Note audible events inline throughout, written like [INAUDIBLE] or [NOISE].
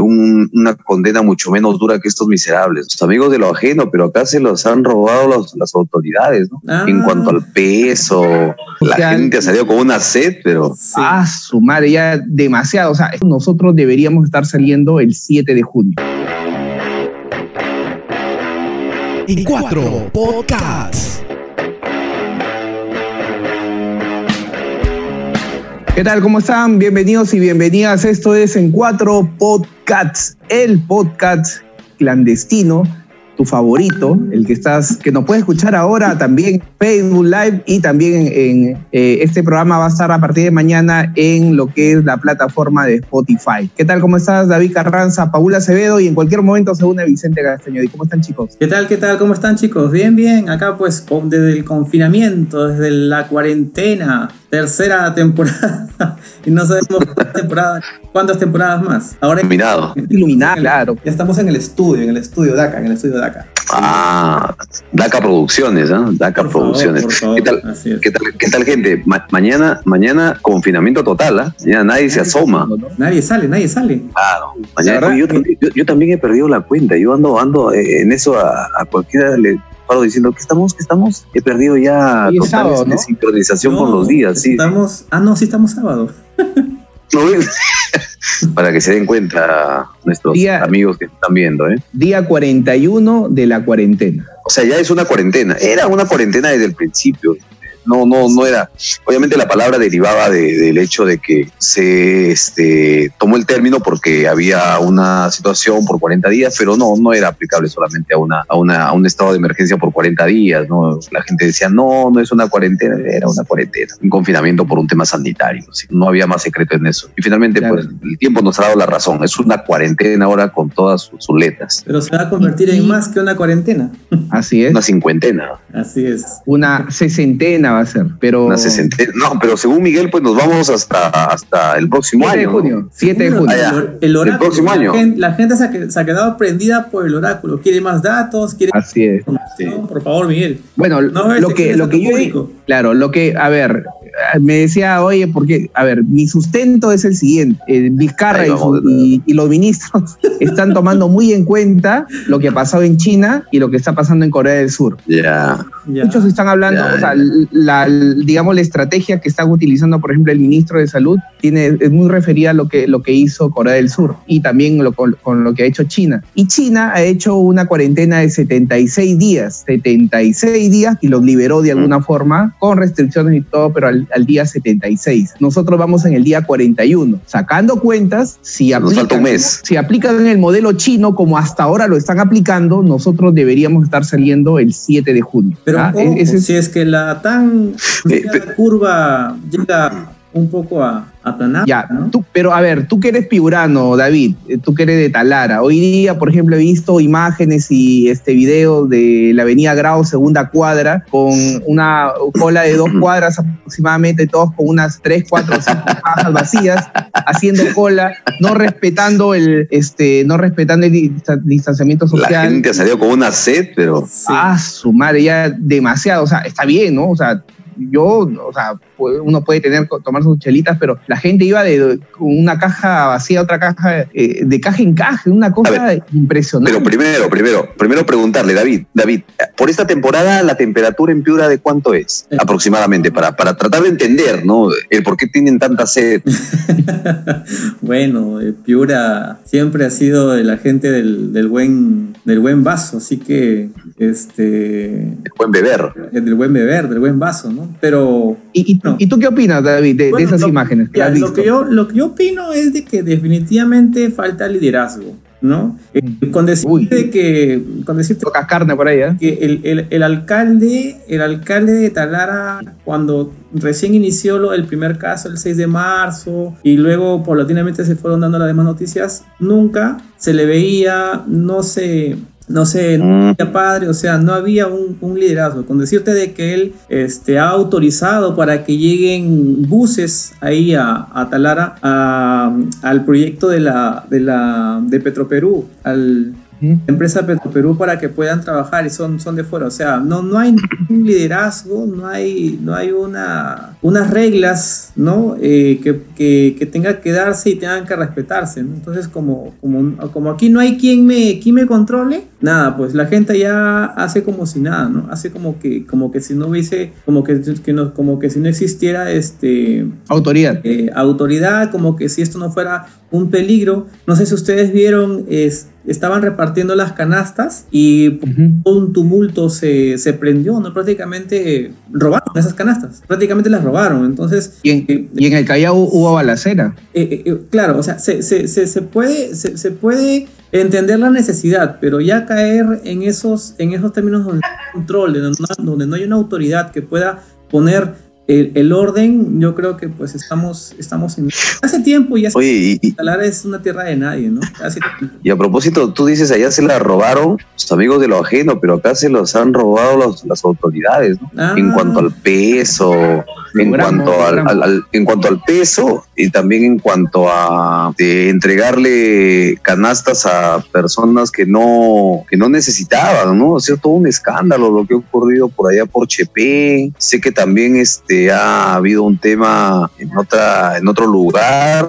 una condena mucho menos dura que estos miserables. Los amigos de lo ajeno, pero acá se los han robado las autoridades, ¿no? Ah. En cuanto al peso, la gente ha salido con una sed, pero... Ah, su madre, ya demasiado. O sea, nosotros deberíamos estar saliendo el 7 de junio. En cuatro podcasts. ¿Qué tal? ¿Cómo están? Bienvenidos y bienvenidas. Esto es En Cuatro Podcasts, el podcast clandestino tu favorito, el que estás, que nos puedes escuchar ahora también en Facebook Live y también en eh, este programa va a estar a partir de mañana en lo que es la plataforma de Spotify. ¿Qué tal? ¿Cómo estás? David Carranza, Paula Acevedo y en cualquier momento se une Vicente Castaño. ¿Y cómo están chicos? ¿Qué tal? ¿Qué tal? ¿Cómo están chicos? Bien, bien. Acá pues desde el confinamiento, desde la cuarentena, tercera temporada [LAUGHS] y no sabemos cuántas temporadas, cuántas temporadas más. Ahora iluminado. Iluminado, claro. Ya estamos en el estudio, en el estudio DACA, en el estudio DACA. Ah, DACA Producciones, ¿eh? DACA Producciones. ¿Qué, tal, ¿qué, tal, gente? mañana, mañana confinamiento total, ¿ah? Mañana nadie se asoma. Nadie sale, nadie sale. Claro. Mañana, yo, también he perdido la cuenta. Yo ando, ando eh, en eso a, a cualquiera le paro diciendo que estamos, que estamos, he perdido ya total sincronización con los días. Sí. Estamos, ah, no, sí estamos sábado. [LAUGHS] [LAUGHS] Para que se den cuenta nuestros amigos que están viendo. ¿eh? Día 41 de la cuarentena. O sea, ya es una cuarentena. Era una cuarentena desde el principio no, no, no era. Obviamente la palabra derivaba del hecho de que se este, tomó el término porque había una situación por 40 días, pero no, no era aplicable solamente a, una, a, una, a un estado de emergencia por 40 días. ¿no? La gente decía, no, no es una cuarentena, era una cuarentena, un confinamiento por un tema sanitario. No había más secreto en eso. Y finalmente, pues el tiempo nos ha dado la razón. Es una cuarentena ahora con todas sus, letras. Pero se va a convertir en más que una cuarentena. Así es. Una cincuentena. Así es. Una sesentena va a ser, pero... no, pero según Miguel, pues nos vamos hasta, hasta el próximo año. 7 de junio, 7 de junio. el, oráculo, próximo año. La gente, se, ha, quedado prendida por el oráculo, quiere más datos, quiere... Así es. Por favor, Miguel. Bueno, lo que, lo que yo... Claro, lo que, a ver, me decía, oye, porque, a ver, mi sustento es el siguiente. Eh, Vizcarra y, los ministros [LAUGHS] están tomando muy en cuenta lo que ha pasado en China y lo que está pasando en Corea del Sur. Ya. Muchos están hablando, o sea, la, digamos, la estrategia que están utilizando, por ejemplo, el ministro de Salud tiene, es muy referida a lo que, lo que hizo Corea del Sur y también lo, con, lo que ha hecho China. Y China ha hecho una cuarentena de 76 días, 76 días y los liberó de alguna forma con restricciones y todo, pero al, al, día 76. Nosotros vamos en el día 41. Sacando cuentas, si aplican, mes. si aplican el modelo chino como hasta ahora lo están aplicando, nosotros deberíamos estar saliendo el 7 de junio. Pero ¿ah? si es que la tan eh, curva llega un poco a, ya, tú, pero a ver, tú que eres piurano, David, eh, tú que eres de Talara, hoy día, por ejemplo, he visto imágenes y este video de la avenida Grau, segunda cuadra, con una cola de dos cuadras aproximadamente, todos con unas tres, cuatro, cinco cajas vacías, haciendo cola, no respetando el, este, no respetando el distanciamiento social. La gente ha salido con una sed, pero... Ah, su madre, ya demasiado, o sea, está bien, ¿no? O sea, yo, o sea, uno puede tener, tomar sus chelitas, pero la gente iba de una caja vacía a otra caja, eh, de caja en caja, una cosa impresionante. Pero primero, primero, primero preguntarle, David, David, por esta temporada la temperatura en Piura de cuánto es aproximadamente, para, para tratar de entender, ¿no? El por qué tienen tanta sed. [LAUGHS] bueno, eh, Piura siempre ha sido de la gente del, del, buen, del buen vaso, así que este... El buen beber. Del buen beber, del buen vaso, ¿no? Pero... ¿Y, y, tú qué opinas, David, de, esas imágenes que Lo que, yo, lo que yo opino es de que definitivamente falta liderazgo. ¿no? Eh, con decirte que, con decirte carne por ahí, ¿eh? que el, el, el, alcalde, el alcalde de Talara, cuando recién inició lo, el primer caso el 6 de marzo y luego paulatinamente se fueron dando las demás noticias, nunca se le veía, no se no sé, no había padre, o sea, no había un, liderazgo. Con decirte de que él este, ha autorizado para que lleguen buses ahí a, a Talara al proyecto de la de la de Petroperú, al empresa Perú para que puedan trabajar y son, son de fuera. O sea, no, no hay un liderazgo, no hay, no hay una, unas reglas ¿no? Eh, que, que, que tenga que darse y tengan que respetarse. Entonces, como, como, como aquí no hay quien me, quien me controle, nada, pues la gente ya hace como si nada, ¿no? Hace como que, como que si no hubiese, como que, que no, como que si no existiera este... Autoridad. Eh, autoridad, como que si esto no fuera un peligro. No sé si ustedes vieron, es, estaban repartiendo las canastas y un tumulto se, se, prendió, ¿no? Prácticamente robaron esas canastas, prácticamente las robaron. Entonces, y en, eh, y en el Callao hubo balacera. Eh, eh, claro, o sea, se, se, se puede, se, puede entender la necesidad, pero ya caer en esos, en esos términos donde no hay control, donde no, donde no hay una autoridad que pueda poner el, el, orden, yo creo que pues estamos, estamos en... Hace tiempo ya Oye, y, Talara es una tierra de nadie, ¿no? Hace y a propósito, tú dices, allá se la robaron los amigos de lo ajeno, pero acá se los han robado los, las autoridades, ¿no? Ah. En cuanto al peso, en cuanto al, al, al, en cuanto al peso y también en cuanto a de entregarle canastas a personas que no que no necesitaban, ¿no? O sea, todo un escándalo lo que ha ocurrido por allá por Chepe. Sé que también este ha habido un tema en otra en otro lugar,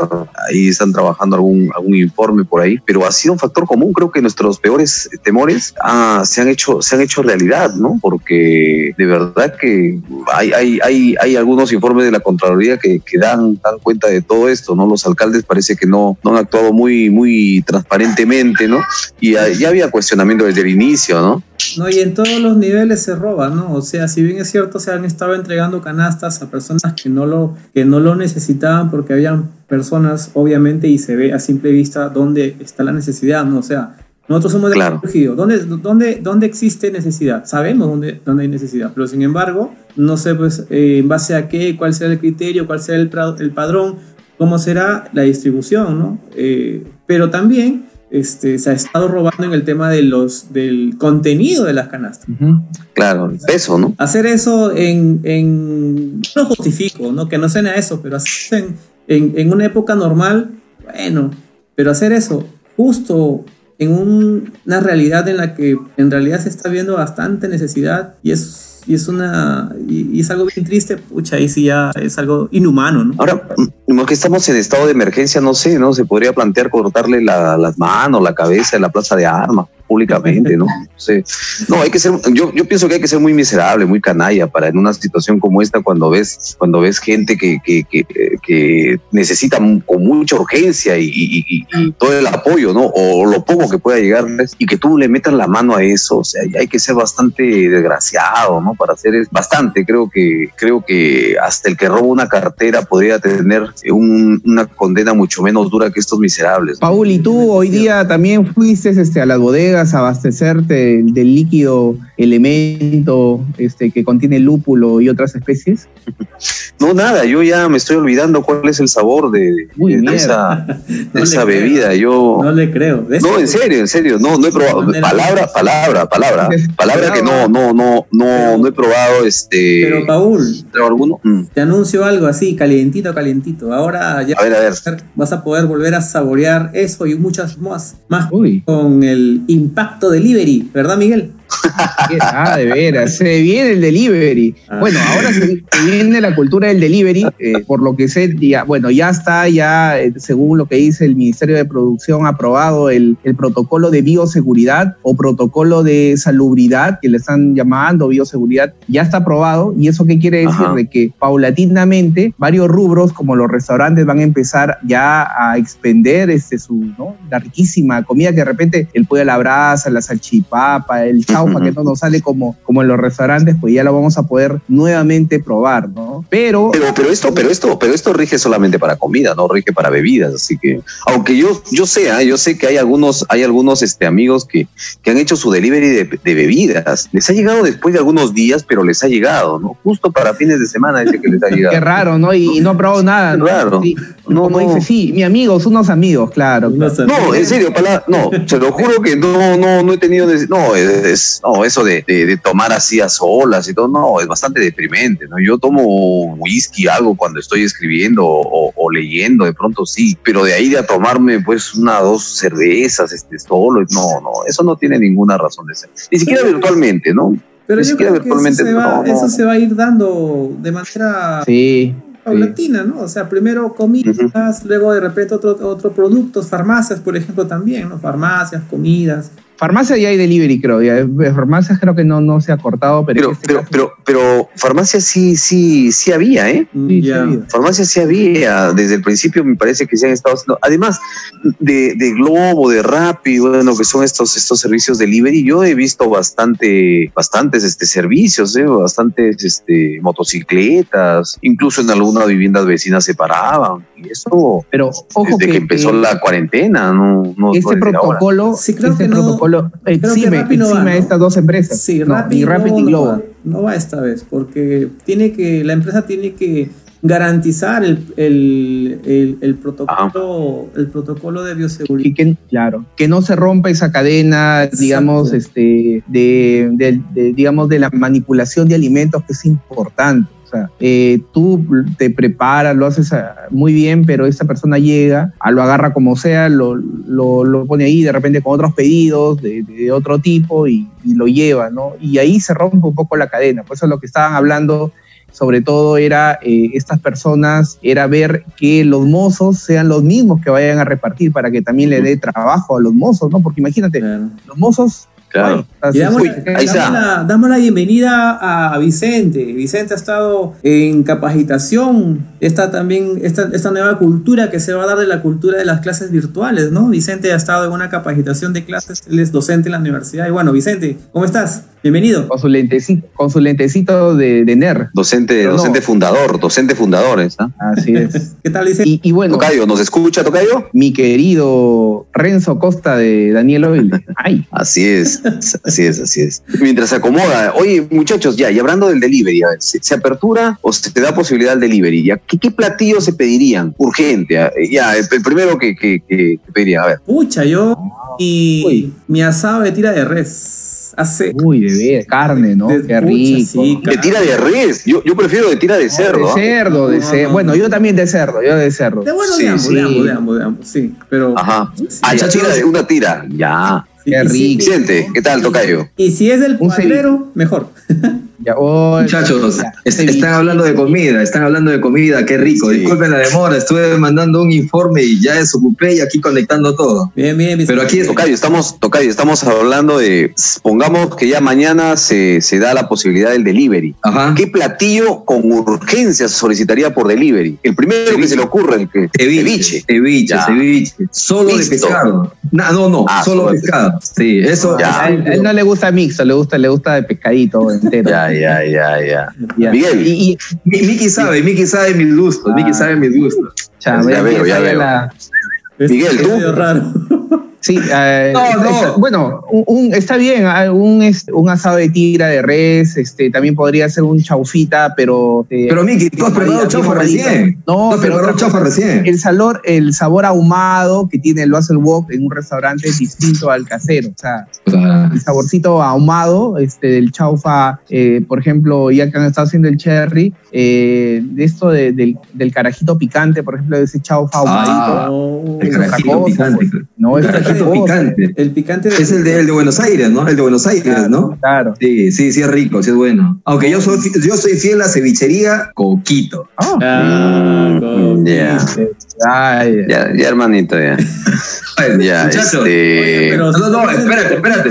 ahí están trabajando algún algún informe por ahí, pero ha sido un factor común, creo que nuestros peores temores ah, se han hecho se han hecho realidad, ¿no? Porque de verdad que hay hay hay, hay algunos informes de la Contraloría que, que dan, dan cuenta de todo esto, ¿no? Los alcaldes parece que no, no han actuado muy, muy transparentemente, ¿no? Y ya había cuestionamiento desde el inicio, ¿no? No, y en todos los niveles se roba, ¿no? O sea, si bien es cierto, se han estado entregando canastas a personas que no lo, que no lo necesitaban porque habían personas, obviamente, y se ve a simple vista dónde está la necesidad, ¿no? O sea, nosotros somos de Claro. ¿Dónde, dónde, ¿Dónde existe necesidad? Sabemos dónde, dónde hay necesidad, pero sin embargo, no sé pues eh, en base a qué, cuál será el criterio, cuál será el, el padrón, cómo será la distribución, ¿no? Eh, pero también este, se ha estado robando en el tema de los, del contenido de las canastas. Claro, el peso, ¿no? Hacer eso en, en no lo justifico, ¿no? Que no suene a eso, pero hacer en, en, en una época normal, bueno, pero hacer eso justo en un- una realidad en la que en realidad se está viendo bastante necesidad y es, y es una y, y es algo bien triste, pucha, ahí sí ya es algo inhumano, ¿no? Ahora, como que estamos en estado de emergencia, no sé, ¿no? Se podría plantear cortarle la- las manos, la cabeza en la plaza de armas públicamente, ¿no? [LAUGHS] Sé. No, hay que ser, yo, yo pienso que hay que ser muy miserable, muy canalla para en una situación como esta cuando ves, cuando ves gente que, que, que, que necesita con mucha urgencia y, y- y- y todo el apoyo, ¿no? O lo poco que pueda llegarles y que tú le metas la mano a eso, o sea, hay que ser bastante desgraciado, ¿no? Para hacer es bastante, creo que, creo que hasta el que roba una cartera podría tener un- una condena mucho menos dura que estos miserables. ¿no? Paul, ¿y tú hoy día también fuiste este, a las bodegas abastecerte del líquido elemento este, que contiene lúpulo y otras especies? [LAUGHS] No, nada, yo ya me estoy olvidando cuál es el sabor de, Uy, de mierda. esa, [LAUGHS] No esa creo. bebida. Yo, No le creo. No, en serio, en serio, no, no he probado. Palabra, palabra, palabra. [LAUGHS] Palabra que no, no, no, no, Pero- no he probado este. Pero Paul, ¿pero alguno? Mm. te anuncio algo así, calientito, calientito. Ahora ya A ver, a ver. vas a poder volver a saborear eso y muchas más, más Uy, con el impacto delivery, ¿verdad, Miguel? [LAUGHS] ah, de veras, se viene el delivery. Ah. Bueno, ahora se, se viene la cultura del delivery, eh, por lo que sé, ya, bueno, ya está, ya eh, según lo que dice el Ministerio de Producción, aprobado el, el protocolo de bioseguridad o protocolo de salubridad, que le están llamando bioseguridad, ya está aprobado. ¿Y eso qué quiere decir? Ajá. De que paulatinamente varios rubros, como los restaurantes, van a empezar ya a expender este, su, ¿no? la riquísima comida que de repente el pollo a la brasa, la salchipapa, el chaufa, que no nos sale como, como en los restaurantes, pues ya lo vamos a poder nuevamente probar, ¿no? Pero, Pero, pero esto, pero esto, pero esto rige solamente para comida, no rige para bebidas. Así que, aunque yo, yo sé, ¿ah? yo sé que hay algunos, hay algunos este, amigos que, que han hecho su delivery de, de bebidas. Les ha llegado después de algunos días, pero les ha llegado, ¿no? Justo para fines de semana dice que les ha [LAUGHS] llegado. qué raro, ¿no? Y, y no ha probado nada, Qué ¿no? raro. Sí, No, como no. dice, sí, mi amigos, unos amigos, claro. Unos No, en serio, pala- no, se lo juro que no, no, no he tenido, no, es, pues, no, eso de, de, tomar así a solas y todo, no, es bastante deprimente, ¿no? Yo tomo whisky, algo cuando estoy escribiendo o, o, leyendo, de pronto sí, pero de ahí de a tomarme, pues, una o dos cervezas, este, solo, no, no, eso no tiene ninguna razón de ser. Ni siquiera virtualmente, ¿no? Pero yo creo que eso se, va, eso se va a ir dando de manera sí, paulatina, ¿no? O sea, primero comidas, luego de repente otros otro productos, farmacias, por ejemplo, también, ¿no? Farmacias, comidas. Farmacia ya hay delivery, creo. Ya. Farmacias creo que no, no se ha cortado, pero. Pero, este pero, pero, pero, farmacia sí, sí, sí había, ¿eh? Sí, sí había. Farmacia sí había. Desde el principio me parece que se han estado haciendo. Además de, de Globo, de Rappi, bueno, que son estos, estos servicios delivery, yo he visto bastante, bastantes este, servicios, ¿eh? bastantes este, motocicletas, incluso en algunas viviendas vecinas se paraban. Y eso. Pero ojo desde que, que, empezó la cuarentena, no, no este protocolo, Sí, creo este que no- protocolo exime, Rappi no a estas dos empresas. Sí, No, Rappi, ni Rappi no, ni no Globo. va, no va esta vez, porque tiene que, la empresa tiene que garantizar el, el, el, el protocolo, el protocolo de bioseguridad. Y que, claro, que no se rompa esa cadena, digamos, este, de, de- de- digamos, de la manipulación de alimentos, que es importante. O sea, eh, tú te preparas, lo haces ah, muy bien, pero esa persona llega, ah, lo agarra como sea, lo, lo, lo pone ahí de repente con otros pedidos de, de otro tipo y, y lo lleva, ¿no? Y ahí se rompe un poco la cadena. Por eso lo que estaban hablando sobre todo era eh, estas personas, era ver que los mozos sean los mismos que vayan a repartir para que también le dé trabajo a los mozos, ¿no? Porque imagínate, los mozos... Claro. Y damos, Uy, la, ahí damos está. la- damos la bienvenida a Vicente. Vicente ha estado en capacitación. Esta también, esta, esta nueva cultura que se va a dar de la cultura de las clases virtuales, ¿no? Vicente ha estado en una capacitación de clases, él es docente en la universidad. Y bueno, Vicente, ¿cómo estás? Bienvenido. con su lentecito, con su lentecito de, de NER. Docente, No. docente fundador, docente fundadores. ¿ah? Así es. [LAUGHS] ¿Qué tal, Vicente? Y, y bueno, Tocayo, ¿nos escucha, Tocayo? mi querido Renzo Costa de Daniel Oil. Ay, [LAUGHS] Así es, así es, así es. Mientras se acomoda, oye, muchachos, ya, y hablando del delivery, a ver, ¿se, se apertura o se te da posibilidad al delivery? ¿Ya? ¿Qué, qué platillos se pedirían? Urgente, ah, ya, el, el primero que, que, que pedirían, a ver. Pucha, yo y Uy. mi asado de tira de res. Hace. uy, bebé, carne, ¿no? de- Qué rico. sí, De tira de res, yo, yo prefiero de tira de cerdo. de ¿ah? cerdo, de cerdo. no, Bueno, no. yo también de cerdo, yo de cerdo. De bueno, Sí, de ambos, sí. de ambos, de ambos, de ambos, sí. Pero. Ajá. sí, Ah, ya, tira de una tira, ya. qué rico. Vicente, ¿qué tal, Tocayo? Y si es del cuadrero, mejor. [LAUGHS] Ya, oh, Muchachos, ya, están hablando de comida, están hablando de comida, qué rico. Sí. Disculpen la demora, estuve mandando un informe y ya desocupé y aquí conectando todo. Bien, bien, bien. Pero aquí Tocayo, estamos, Tocayo, estamos hablando de, pongamos que ya mañana se, se da la posibilidad del delivery. Ajá. ¿Qué platillo con urgencia se solicitaría por delivery? El primero que se le ocurre, el que Ceviche, ceviche, Ya. ceviche. Solo de pescado. No, no, no, Ah, solo de pescado. Sí, eso. Ya. A él, a él no le gusta mixto, le gusta, le gusta de pescadito entero. Ya, [LAUGHS] ya, ya, ya. Ya. Miguel. Y, y Mi- Miki sabe, Miki sabe mis gustos, Ah. Miki sabe mis gustos. Ya ve- veo, ve- ya veo. la- Es- Miguel, es ¿tú? medio raro. Sí, eh, No, está- no. está- bueno, un, un- está bien, ah, un, este, un asado de tira de res, este, también podría ser un chaufita, pero... eh, Pero Miki, tú has preparado chaufa recién. No, Tú has pero preparado chaufa recién. El sabor, el sabor ahumado que tiene el Basel Wok en un restaurante es distinto al casero. O sea, Ah, el saborcito ahumado este, del chaufa, eh, por ejemplo, ya que han estado haciendo el cherry, eh, de esto de- del, del carajito picante, por ejemplo, de ese chaufa ahumadito. Ah, No. El carajito cosa, picante. pues. No, es Picante. El picante de- Es el de, el de Buenos Aires, ¿no? El de Buenos Aires, ¿no? Claro. Sí, sí, sí es rico, sí es bueno. Aunque yo soy, yo soy fiel a cevichería Coquito. Ah, Ah, Ya, ay, ya, ya, hermanito, ya. [LAUGHS] Ya, Muchachos, este. Oye, pero No, no, espérate, espérate.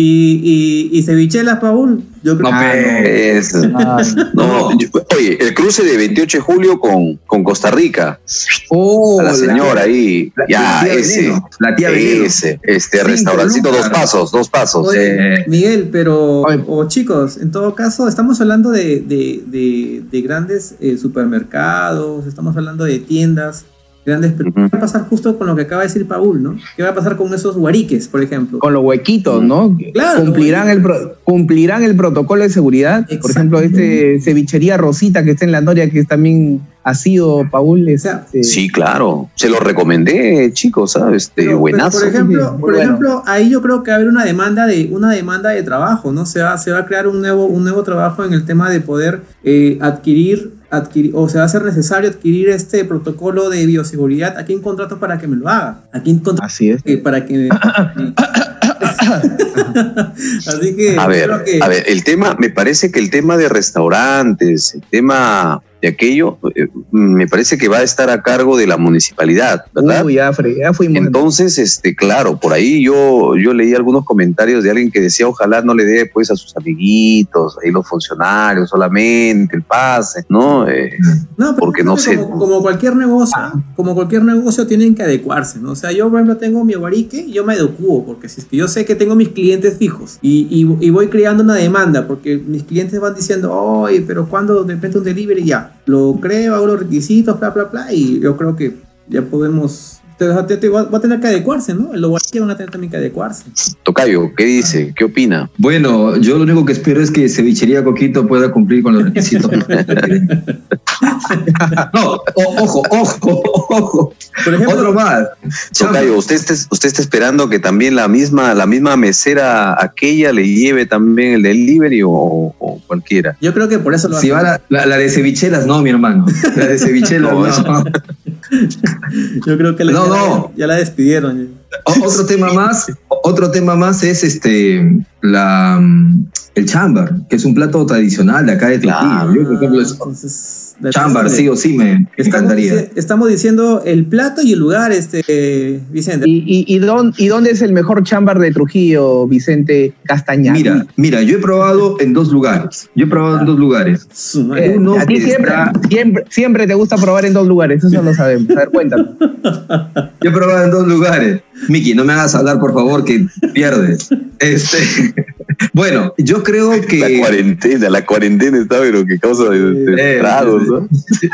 Y, y, y cevichelas, Paul, yo creo No, que es- ah, no, yo- oye, el cruce de 28 de julio con, con Costa Rica. Oh, A la señora ahí. la- Ya, la ese. Veneno, la tía Veneno. Ese. Este restaurancito, dos pasos, dos pasos. Oye, Eh, Miguel, pero, o chicos, en todo caso, estamos hablando de, de, de, de grandes eh, supermercados, estamos hablando de tiendas grandes, pero. ¿qué va a pasar justo con lo que acaba de decir Paul, ¿no? ¿Qué va a pasar con esos guariques, por ejemplo? con los huequitos, ¿no? Claro, cumplirán, el pro- cumplirán el protocolo de seguridad. Por ejemplo, este cevichería Rosita que está en la Noria, que es también ha sido, Paul. Este, sí, claro. Se lo recomendé, chicos, ¿sabes? Este, buenazo. por ejemplo, por ejemplo, ahí yo creo que va a haber una demanda de, una demanda de trabajo, ¿no? Se va, se va a crear un nuevo, un nuevo trabajo en el tema de poder eh, adquirir adquirir, o se va a hacer necesario adquirir este protocolo de bioseguridad, aquí en contrato para que me lo haga. Aquí en contrato Así es. para que [COUGHS] [LAUGHS] Así que a ver, a ver, el tema, me parece que el tema de restaurantes, el tema de aquello, eh, me parece que va a estar a cargo de la municipalidad, ¿verdad? Uy, ya, ya fuimos. Entonces, este, claro, por ahí yo, yo leí algunos comentarios de alguien que decía, ojalá no le dé pues a sus amiguitos, ahí los funcionarios solamente, el pase, ¿no? Eh, no, porque no sé. Como, cualquier negocio, ah. como cualquier negocio tienen que adecuarse, ¿no? O sea, yo por ejemplo tengo mi guarique, yo me adecuo, porque si es que yo sé que tengo mis clientes fijos y, y, voy creando una demanda, porque mis clientes van diciendo, oye, pero cuando de repente un delivery ya, lo creo, hago los requisitos, bla, bla, bla, y yo creo que ya podemos va, a tener que adecuarse, ¿no? Los que van a tener también que adecuarse. Tocayo, ¿qué dice? ¿Qué opina? Bueno, yo lo único que espero es que Cevichería Coquito pueda cumplir con los requisitos. [LAUGHS] no, ojo, ojo, ojo. Por ejemplo, Otro más. Tocayo, ¿usted está, usted está esperando que también la misma, la misma mesera aquella le lleve también el delivery o, o cualquiera? Yo creo que por eso lo Si va la, la, de cevichelas, no, mi hermano. La de cevichelas, [LAUGHS] no. Yo creo que la, ya, la despidieron. [LAUGHS] otro tema más, otro tema más es este la el chambar, que es un plato tradicional de acá de Trujillo. Yo, por ejemplo, chambar, sí o sí me, encantaría. estamos diciendo el plato y el lugar, este Vicente. ¿Y, y, dónde, es el mejor chambar de Trujillo, Vicente Castañar? Mira, mira, yo he probado en dos lugares. Yo he probado en dos lugares. Eh, a ti siempre, siempre, siempre te gusta probar en dos lugares, eso lo sabemos. A ver, cuéntame. Yo he probado en dos lugares. Miki, no me hagas hablar, por favor, que pierdes. Este, [LAUGHS] bueno, yo creo que. La cuarentena, la cuarentena está, pero que causa de, eh, ¿no?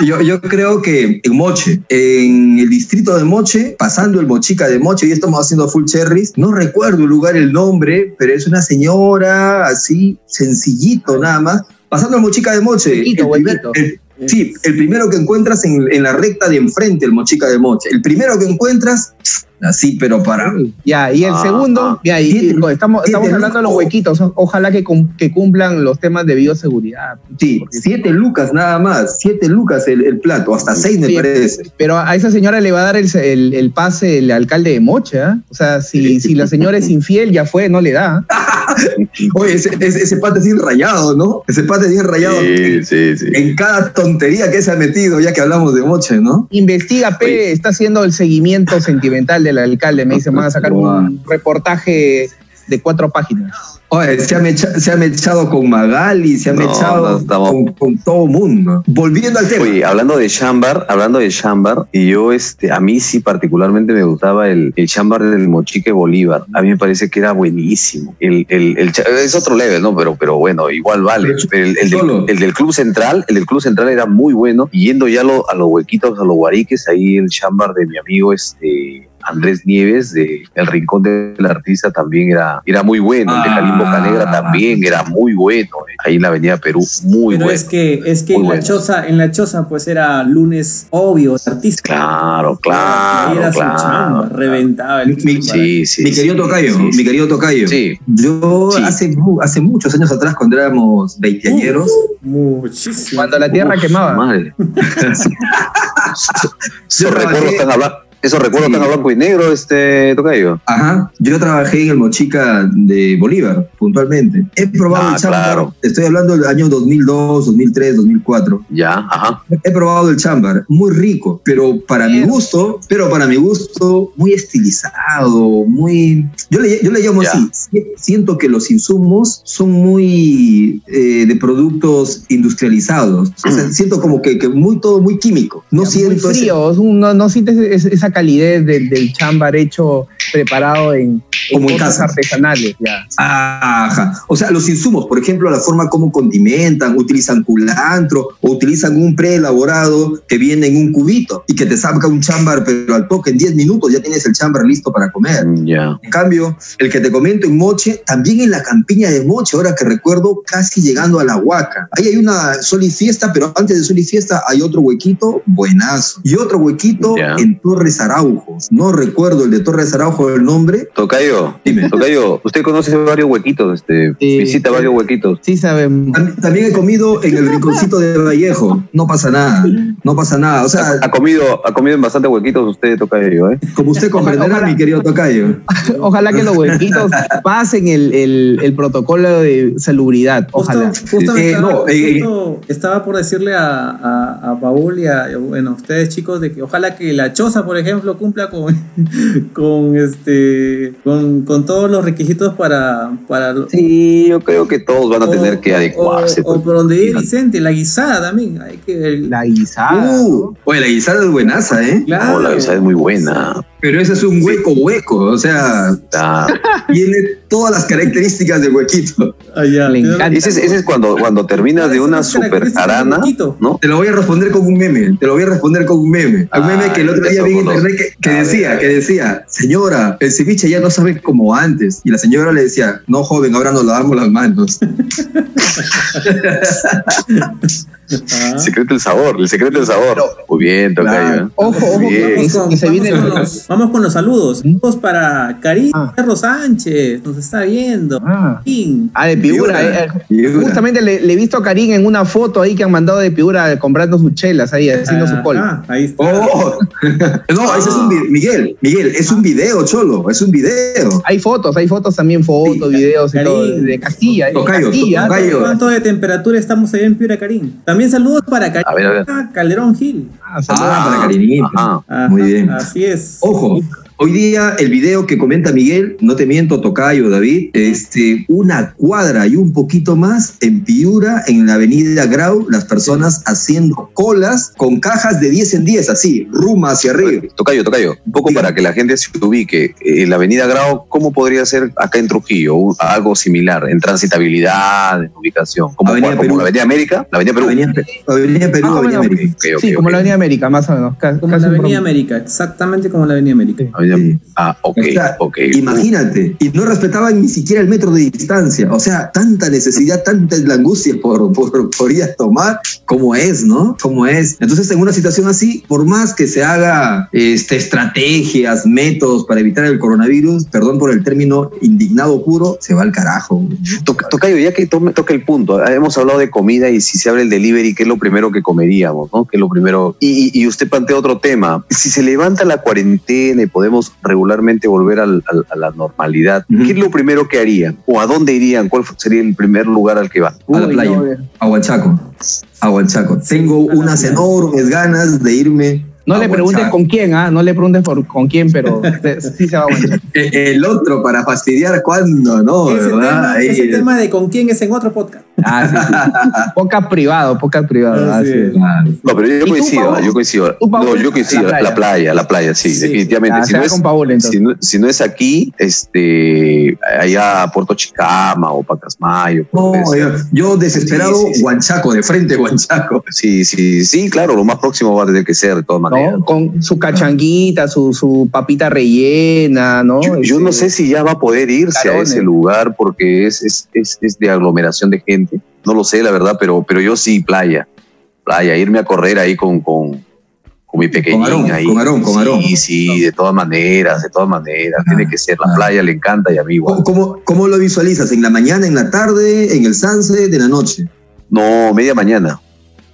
Yo, yo, creo que en Moche, en el distrito de Moche, pasando el Mochica de Moche, y estamos haciendo full cherries, no recuerdo el lugar, el nombre, pero es una señora así, sencillito nada más, pasando el Mochica de Moche. el, Sí, el primero que encuentras en, en, la recta de enfrente, el Mochica de Moche. El primero que encuentras, así, pero para. Ya, y el ah, segundo, ya, y, estamos, estamos hablando de los huequitos, ojalá que, que, cumplan los temas de bioseguridad. Sí, siete lucas nada más, siete lucas el, el plato, hasta seis me parece. Pero a esa señora le va a dar el, el, pase el alcalde de Moche, ¿eh? O sea, si, si la señora es infiel, ya fue, no le da. [LAUGHS] [LAUGHS] Oye, ese, ese, pate es bien rayado, ¿no? Ese pate es bien rayado. Sí, sí, sí. En cada tontería que se ha metido, ya que hablamos de Moche, ¿no? Investiga, P, está haciendo el seguimiento sentimental del alcalde. Me dice, van a sacar un reportaje de cuatro páginas. Oye, se ha, echado, se ha echado con Magali, se ha echado con, con, todo mundo. Volviendo al tema. Oye, hablando de Chambar, hablando de Chambar, y yo, este, a mí sí particularmente me gustaba el, el Chambar del Mochique Bolívar. A mí me parece que era buenísimo. El, el, el es otro level, ¿no? Pero, pero bueno, igual vale. el, el, del, el, del, Club Central, el del Club Central era muy bueno. Y yendo ya lo, a los huequitos, a los guariques, ahí el Chambar de mi amigo, este Andrés Nieves de El Rincón del Artista también era, era muy bueno, el de Calimbo Canegra ah. también era muy bueno, eh. ahí en la Avenida Perú, muy Pero bueno. es que, es que en la choza, en la choza pues era lunes obvio, artista. Claro, claro, era claro. reventaba el mi, sí, sí, mi querido Tocayo, mi querido Tocayo. Sí. Yo hace, hace muchos años atrás, cuando éramos veinteañeros, muchísimo. Cuando la tierra quemaba. Madre. [LAUGHS] Yo recuerdo que hablando eso recuerdo sí. en blanco y negro, este Tocayo. Ajá. Yo trabajé en el Mochica de Bolívar, puntualmente. He probado ah, el chámbar. Claro. Estoy hablando del año 2002, 2003, 2004. Ya, ajá. He probado el chámbar. Muy rico, pero para mi gusto, pero para mi gusto, muy estilizado, muy. Yo le, yo le llamo ya. así. Siento que los insumos son muy eh, de productos industrializados. O sea, siento como que, que, muy todo muy químico. No ya, siento. Muy frío, ese... no, no sientes esa calidez del, del chámbar hecho, preparado en, en Como en cosas casa. artesanales. Ya. Ajá. O sea, los insumos, por ejemplo, la forma como condimentan, utilizan culantro o utilizan un preelaborado que viene en un cubito y que te saca un chámbar, pero al toque en 10 minutos ya tienes el chámbar listo para comer. Mm, Ya. En cambio, el que te comento en Moche, también en la campiña de Moche, ahora que recuerdo, casi llegando a la Huaca. Ahí hay una Sol y Fiesta, pero antes de Sol y Fiesta hay otro huequito buenazo. Y otro huequito Ya. en Torres Araujo. No recuerdo el de Torres Araujo el nombre. Tocayo, Dime. Tocayo, usted conoce varios huequitos, este, Sí, visita varios huequitos. Sí sabemos. Tam- También he comido en el rinconcito de Vallejo. No pasa nada. No pasa nada. O sea, Ha comido, ha comido en bastantes huequitos usted, Tocayo, ¿eh? como usted comprenderá, Ojalá. mi querido Tocayo. [LAUGHS] Ojalá que los huequitos pasen el, el, el protocolo de salubridad. Ojalá. justo Eh, estaba, no, eh, justo estaba por decirle a, a, a Paul y a, bueno, a ustedes chicos de que ojalá que la choza, por ejemplo, cumpla con, [LAUGHS] con este con, con todos los requisitos para, para Sí, yo creo que todos van a o- tener que adecuarse. O, o pues. por donde vive Vicente, la guisada también. Hay que, La guisada. Uh, oye, la guisada es buenaza, ¿eh? claro. No, la guisada es muy buena. Pero ese es un hueco hueco. O sea, [LAUGHS] Ah, tiene todas las características del huequito. Ah, ya. Le encanta. ese, es, ese es cuando, cuando terminas de una super. ¿no? Te lo voy a responder con un meme. Te lo voy a responder con un meme. Un Ah, meme que el otro día vi en internet que, decía, que decía, señora, el ceviche ya no sabe como antes. Y la señora le decía, no, joven, ahora nos lavamos las manos. [LAUGHS] [LAUGHS] El secreto del sabor, el secreto del sabor. Muy bien, Tocayo. Claro. ¿eh? Ojo, ojo, Bien. que, Vamos con, vamos viene con el- los, vamos con los saludos. Saludos para Karim Ah. Cerro Sánchez, nos está viendo. Ah. Ah, de Piura. Eh, eh. Justamente le, le he visto a Karim en una foto ahí que han mandado de Piura comprando sus chelas ahí, haciendo su call. Ah, ahí está. Oh. [LAUGHS] no, ese es un Miguel, Miguel, es un video, cholo, es un video. Hay fotos, hay fotos también, fotos, Sí, videos y Karim. todo. De Castilla. eh, Tocayo, Castilla. tocayo. ¿Cuánto de temperatura estamos ahí en Piura, Karim? También saludos para Karim A ver, a ver. Calderón Gil. Ah, saludos. Ah, para Karinita. Ajá. Ajá, Muy bien. Así es. Ojo, hoy día el video que comenta Miguel, no te miento, Tocayo, David, este, una cuadra y un poquito más en Piura, en la avenida Grau, las personas haciendo colas con cajas de 10 en 10, así, ruma hacia arriba. Tocayo, Tocayo, un poco para que la gente se ubique. En la avenida Grau, ¿cómo podría ser acá en Trujillo? Un- algo similar, en transitabilidad, en ubicación. ¿Como, Avenida cuál? ¿Como la Avenida América? ¿La Avenida Perú? Avenida, Avenida Perú, o Avenida menos. América. Sí, como la Avenida América, más o menos. Como la Avenida América, exactamente como la Avenida América. Ah, ok, O sea, ok. Imagínate, y no respetaban ni siquiera el metro de distancia. O sea, tanta necesidad, tanta la angustia por, por, por ir a tomar, como es, ¿no? Como es. Entonces, en una situación así, por más que se haga este, estrategias, métodos para evitar el coronavirus, perdón por el término indignado puro, se va al carajo. Toc- Tocayo, ya que tome- toca el punto, ah, hemos hablado de comida y si se abre el delivery, ¿qué es lo primero que comeríamos? ¿no? ¿Qué es lo primero? Y, y- y usted plantea otro tema. Si se levanta la cuarentena y podemos regularmente volver al- al- a la normalidad. ¿qué es lo primero que harían? ¿O a dónde irían? ¿Cuál sería el primer lugar al que van? A la playa, no, a Huanchaco. A Huanchaco. Tengo unas playa. enormes ganas de irme. No a le preguntes con quién, ¿ah? No le preguntes por con quién, pero [LAUGHS] sí se va a. [LAUGHS] Eh, El otro para fastidiar cuando, ¿no? ese, ¿verdad? tema, Ahí- ese tema de con quién es en otro podcast. Ah, sí, sí. [LAUGHS] Podcast privado, podcast privado. No, pero yo ¿Y tú, coincido, yo coincido. No, yo coincido. La La playa. la playa, sí, Sí. definitivamente. Ah, si, no es, con Paul, entonces. si, no, si no es aquí, este, allá a Puerto Chicama o Pacasmayo. No, yo, yo desesperado, Sí, sí, sí. Huanchaco, de frente Huanchaco. Sí, sí, sí, claro, lo más próximo va a tener que ser de todas maneras. ¿no? Con su cachanguita, su, su papita rellena, ¿no? Yo, yo no Este, sé si ya va a poder irse a ese lugar porque es, es, es, es de aglomeración de gente. No lo sé, la verdad, pero, pero yo sí, playa. Playa, irme a correr ahí con, con, con mi pequeñín Aarón, ahí. con Aarón, con sí, Aarón. sí, de todas maneras, de todas maneras. Ah, Tiene que ser. La ah. playa le encanta y a mí igual. ¿Cómo, cómo, lo visualizas? ¿En la mañana, en la tarde, en el sunset, en la noche? No, media mañana.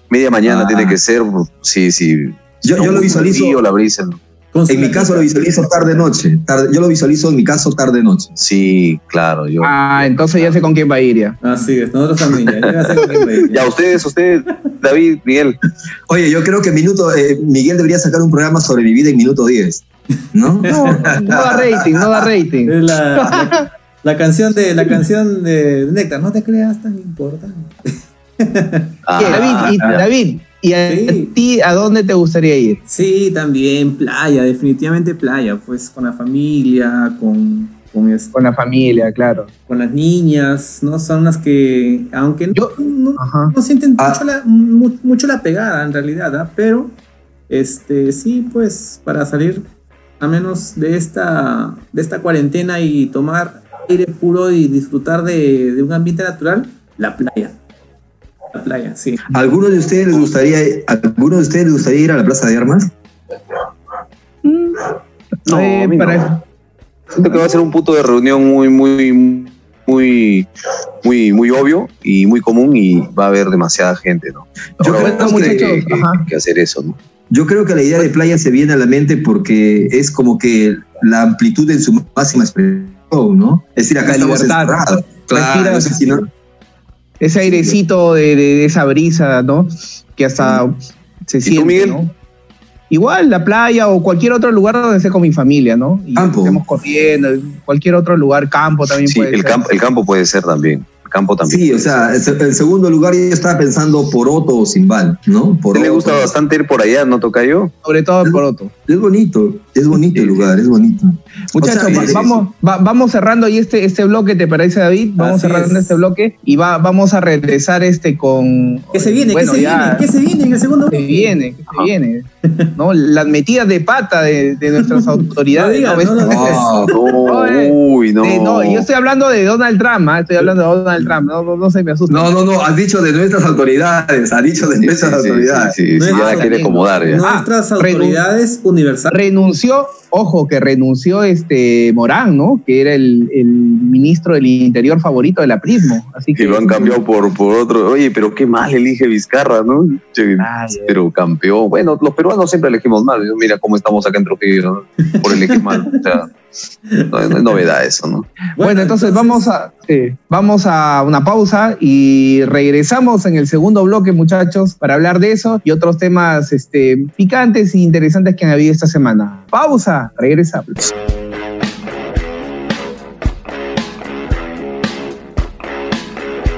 Media mañana Ah. tiene que ser, sí, sí. Yo, yo lo visualizo, frío, la brisa. En mi caso lo visualizo tarde-noche. Tarde, yo lo visualizo en mi caso tarde-noche. Sí, claro. Yo. Ah, entonces ya sé con quién va a ir ya. Así es, nosotros también. Ya, ya sé con quién va a ir. Ya, ustedes, ustedes, David, Miguel. Oye, yo creo que minuto, eh, Miguel debería sacar un programa sobre mi vida en minuto 10. ¿No? [LAUGHS] No, no da rating, no da rating. Es la, la, la canción de la canción de Néctar, no te creas tan importante. Ah, ¿Qué, David, y, ya. David, ¿Y a Sí. ti a dónde te gustaría ir? Sí, también playa, definitivamente playa, pues con la familia, con, con, este, Con la familia, claro. con las niñas, ¿no? Son las que, aunque no, Yo- no, no sienten Ah. mucho, la, mu- mucho la pegada en realidad, ¿ah? pero este sí, pues para salir a menos de esta, de esta cuarentena y tomar aire puro y disfrutar de, de un ambiente natural, la playa. La playa, sí. ¿Alguno de ustedes les gustaría, alguno de ustedes les gustaría ir a la Plaza de Armas? No, Eh, a mí no. para- Siento que va a ser un punto de reunión muy, muy, muy, muy, muy obvio y muy común y va a haber demasiada gente, ¿no? Yo Ahora creo, que, que- que hacer eso, ¿no? yo creo que la idea de playa se viene a la mente porque es como que la amplitud en su máxima expresión, ¿no? Es decir, acá La estamos libertad. encerrados. Claro, Ese airecito de, de- de esa brisa, ¿no? Que hasta se tú, siente, Miguel? ¿no? Igual, la playa o cualquier otro lugar donde esté con mi familia, ¿no? Y Campo. estemos corriendo, cualquier otro lugar, campo también Sí, puede el ser. campo, el campo puede ser también. Campo también. Sí, o sea, en segundo lugar yo estaba pensando Poroto o Simbal, ¿no? ¿A usted Poroto. le gusta bastante ir por allá, no toca yo? Sobre todo por otro. Es bonito, es bonito el lugar, es bonito. Muchachos, O sea, vamos, va- vamos cerrando ahí este, este bloque, ¿te parece, David? Vamos Así cerrando es. este bloque y va, vamos a regresar este con. ¿Qué se viene? Bueno, ¿Qué se ya- viene? ¿Qué se viene en el segundo Se bloque? viene, que se viene. ¿No? Las metidas de pata de, de nuestras [LAUGHS] autoridades. No digas, ¿no? [LAUGHS] no. Ah, No, eh, uy, no. De- no, yo estoy hablando de Donald Trump, ¿ah? estoy hablando de Donald Trump, no, no, no se me asusten. No, no, no, has dicho de nuestras autoridades, has dicho de Sí, nuestras sí, autoridades. sí, ya la quiere acomodar ya. Ah, Nuestras renun- autoridades universales. renunció, ojo, que renunció este Morán, ¿no? Que era el, el ministro del Interior favorito de la Prismo. Así que Y lo han cambiado por, por otro. Oye, pero qué mal elige Vizcarra, ¿no? Che, Ay, pero campeón. Bueno, los peruanos siempre elegimos mal. Mira cómo estamos acá en Trujillo, ¿no? Por elegir mal. O sea, no, no es novedad eso, ¿no? Bueno, entonces, vamos a sí, vamos a una pausa y regresamos en el segundo bloque, muchachos, para hablar de eso y otros temas este, picantes e interesantes que han habido esta semana. Pausa, regresamos.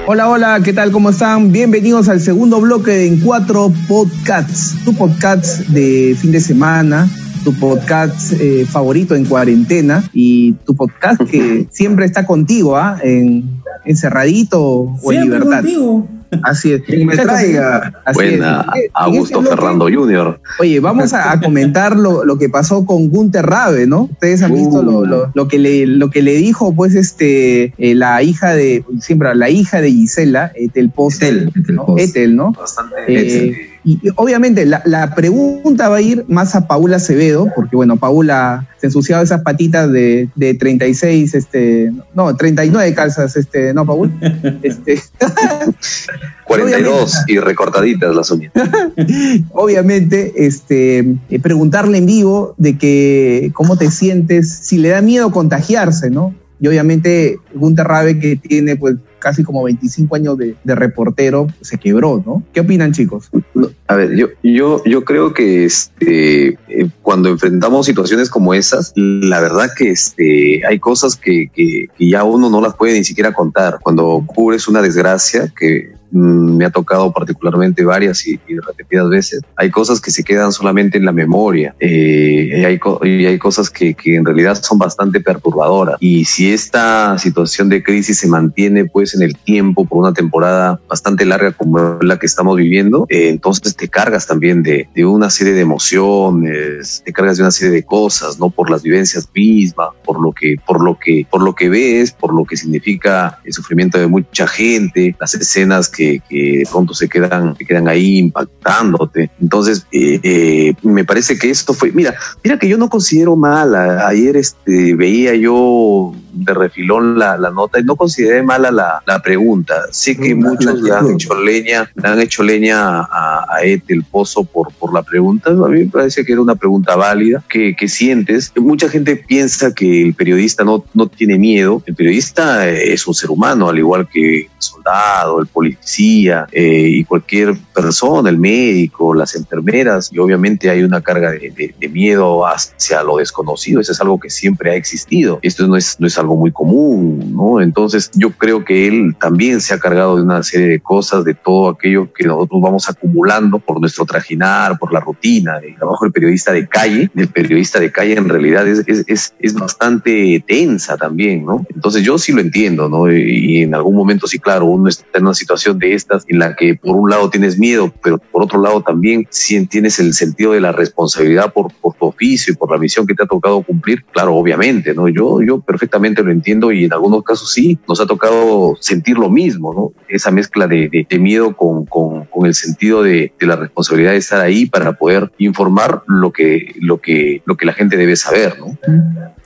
Hola, hola, ¿qué tal? ¿Cómo están? Bienvenidos al segundo bloque de En Cuatro Podcasts, tu podcast de fin de semana, tu podcast eh, favorito en cuarentena y tu podcast que [LAUGHS] siempre está contigo, ¿ah? En, encerradito o en libertad. contigo. Así es. Que me traiga. así Buena, es. En- en Augusto este bloque- Ferrando Jr. Oye, vamos a, a comentar lo, lo que pasó con Gunter Rabe, ¿no? Ustedes han visto lo, lo- lo que le, lo que le dijo, pues, este, eh, la hija de, siempre la hija de Gisela, Etel Pozo, Etel, Etel ¿no? Etel, ¿no? Bastante. Eh, y, y obviamente la, la pregunta va a ir más a Paula Acevedo, porque bueno, Paula se ensuciaba esas patitas de, de 36, este, no, 39 calzas, este, no, Paul. [LAUGHS] Este, [LAUGHS] 42 y recortaditas las uñas. [LAUGHS] obviamente, este, eh, preguntarle en vivo de que cómo te sientes, si le da miedo contagiarse, ¿no? Y obviamente Gunter Rabe, que tiene pues casi como 25 años de, reportero, se quebró, ¿no? ¿Qué opinan, chicos? A ver, yo, yo, yo creo que este, eh, cuando enfrentamos situaciones como esas, la verdad que este, hay cosas que, que, que ya uno no las puede ni siquiera contar. Cuando cubres una desgracia, que me ha tocado particularmente varias y, y repetidas veces, hay cosas que se quedan solamente en la memoria eh, y, hay, y hay cosas que, que en realidad son bastante perturbadoras. Y si esta situación de crisis se mantiene pues en el tiempo por una temporada bastante larga como la que estamos viviendo, eh, entonces te cargas también de, de una serie de emociones, te cargas de una serie de cosas, ¿no? Por las vivencias mismas, por lo que, por lo que, por lo que ves, por lo que significa el sufrimiento de mucha gente, las escenas que, que de pronto se quedan, se quedan ahí impactándote. Entonces, eh, eh, me parece que esto fue, mira, mira que yo no considero mal. A- ayer este, veía yo de refilón la, la nota y no consideré mala la, la pregunta. Sé que La- muchos la le han hecho leña, le han hecho leña a, a Etel Pozo por, por la pregunta. A mí me parece que era una pregunta válida. ¿Qué, qué sientes? Mucha gente piensa que el periodista no, no tiene miedo. El periodista es un ser humano, al igual que el soldado, el policía eh, y cualquier persona, el médico, las enfermeras. Y obviamente hay una carga de, de- de miedo hacia lo desconocido. Eso es algo que siempre ha existido. Esto no es, no es algo muy común, ¿no? Entonces yo creo que él también se ha cargado de una serie de cosas, de todo aquello que nosotros vamos acumulando por nuestro trajinar, por la rutina. El trabajo del periodista de calle, del periodista de calle en realidad es, es, es, bastante tensa también, ¿no? Entonces yo sí lo entiendo, ¿no? Y, en algún momento sí, claro, uno está en una de estas en la que por un lado tienes miedo, pero por otro lado también si tienes el sentido de la responsabilidad por, por tu oficio y por la misión que te ha tocado cumplir, claro, obviamente, ¿no? Yo, yo perfectamente lo entiendo y en algunos casos sí, nos ha tocado sentir lo mismo, ¿no? Esa mezcla de, de, miedo con, con, el sentido de, de, la responsabilidad de estar ahí para poder informar lo que, lo que, lo que la gente debe saber, ¿no?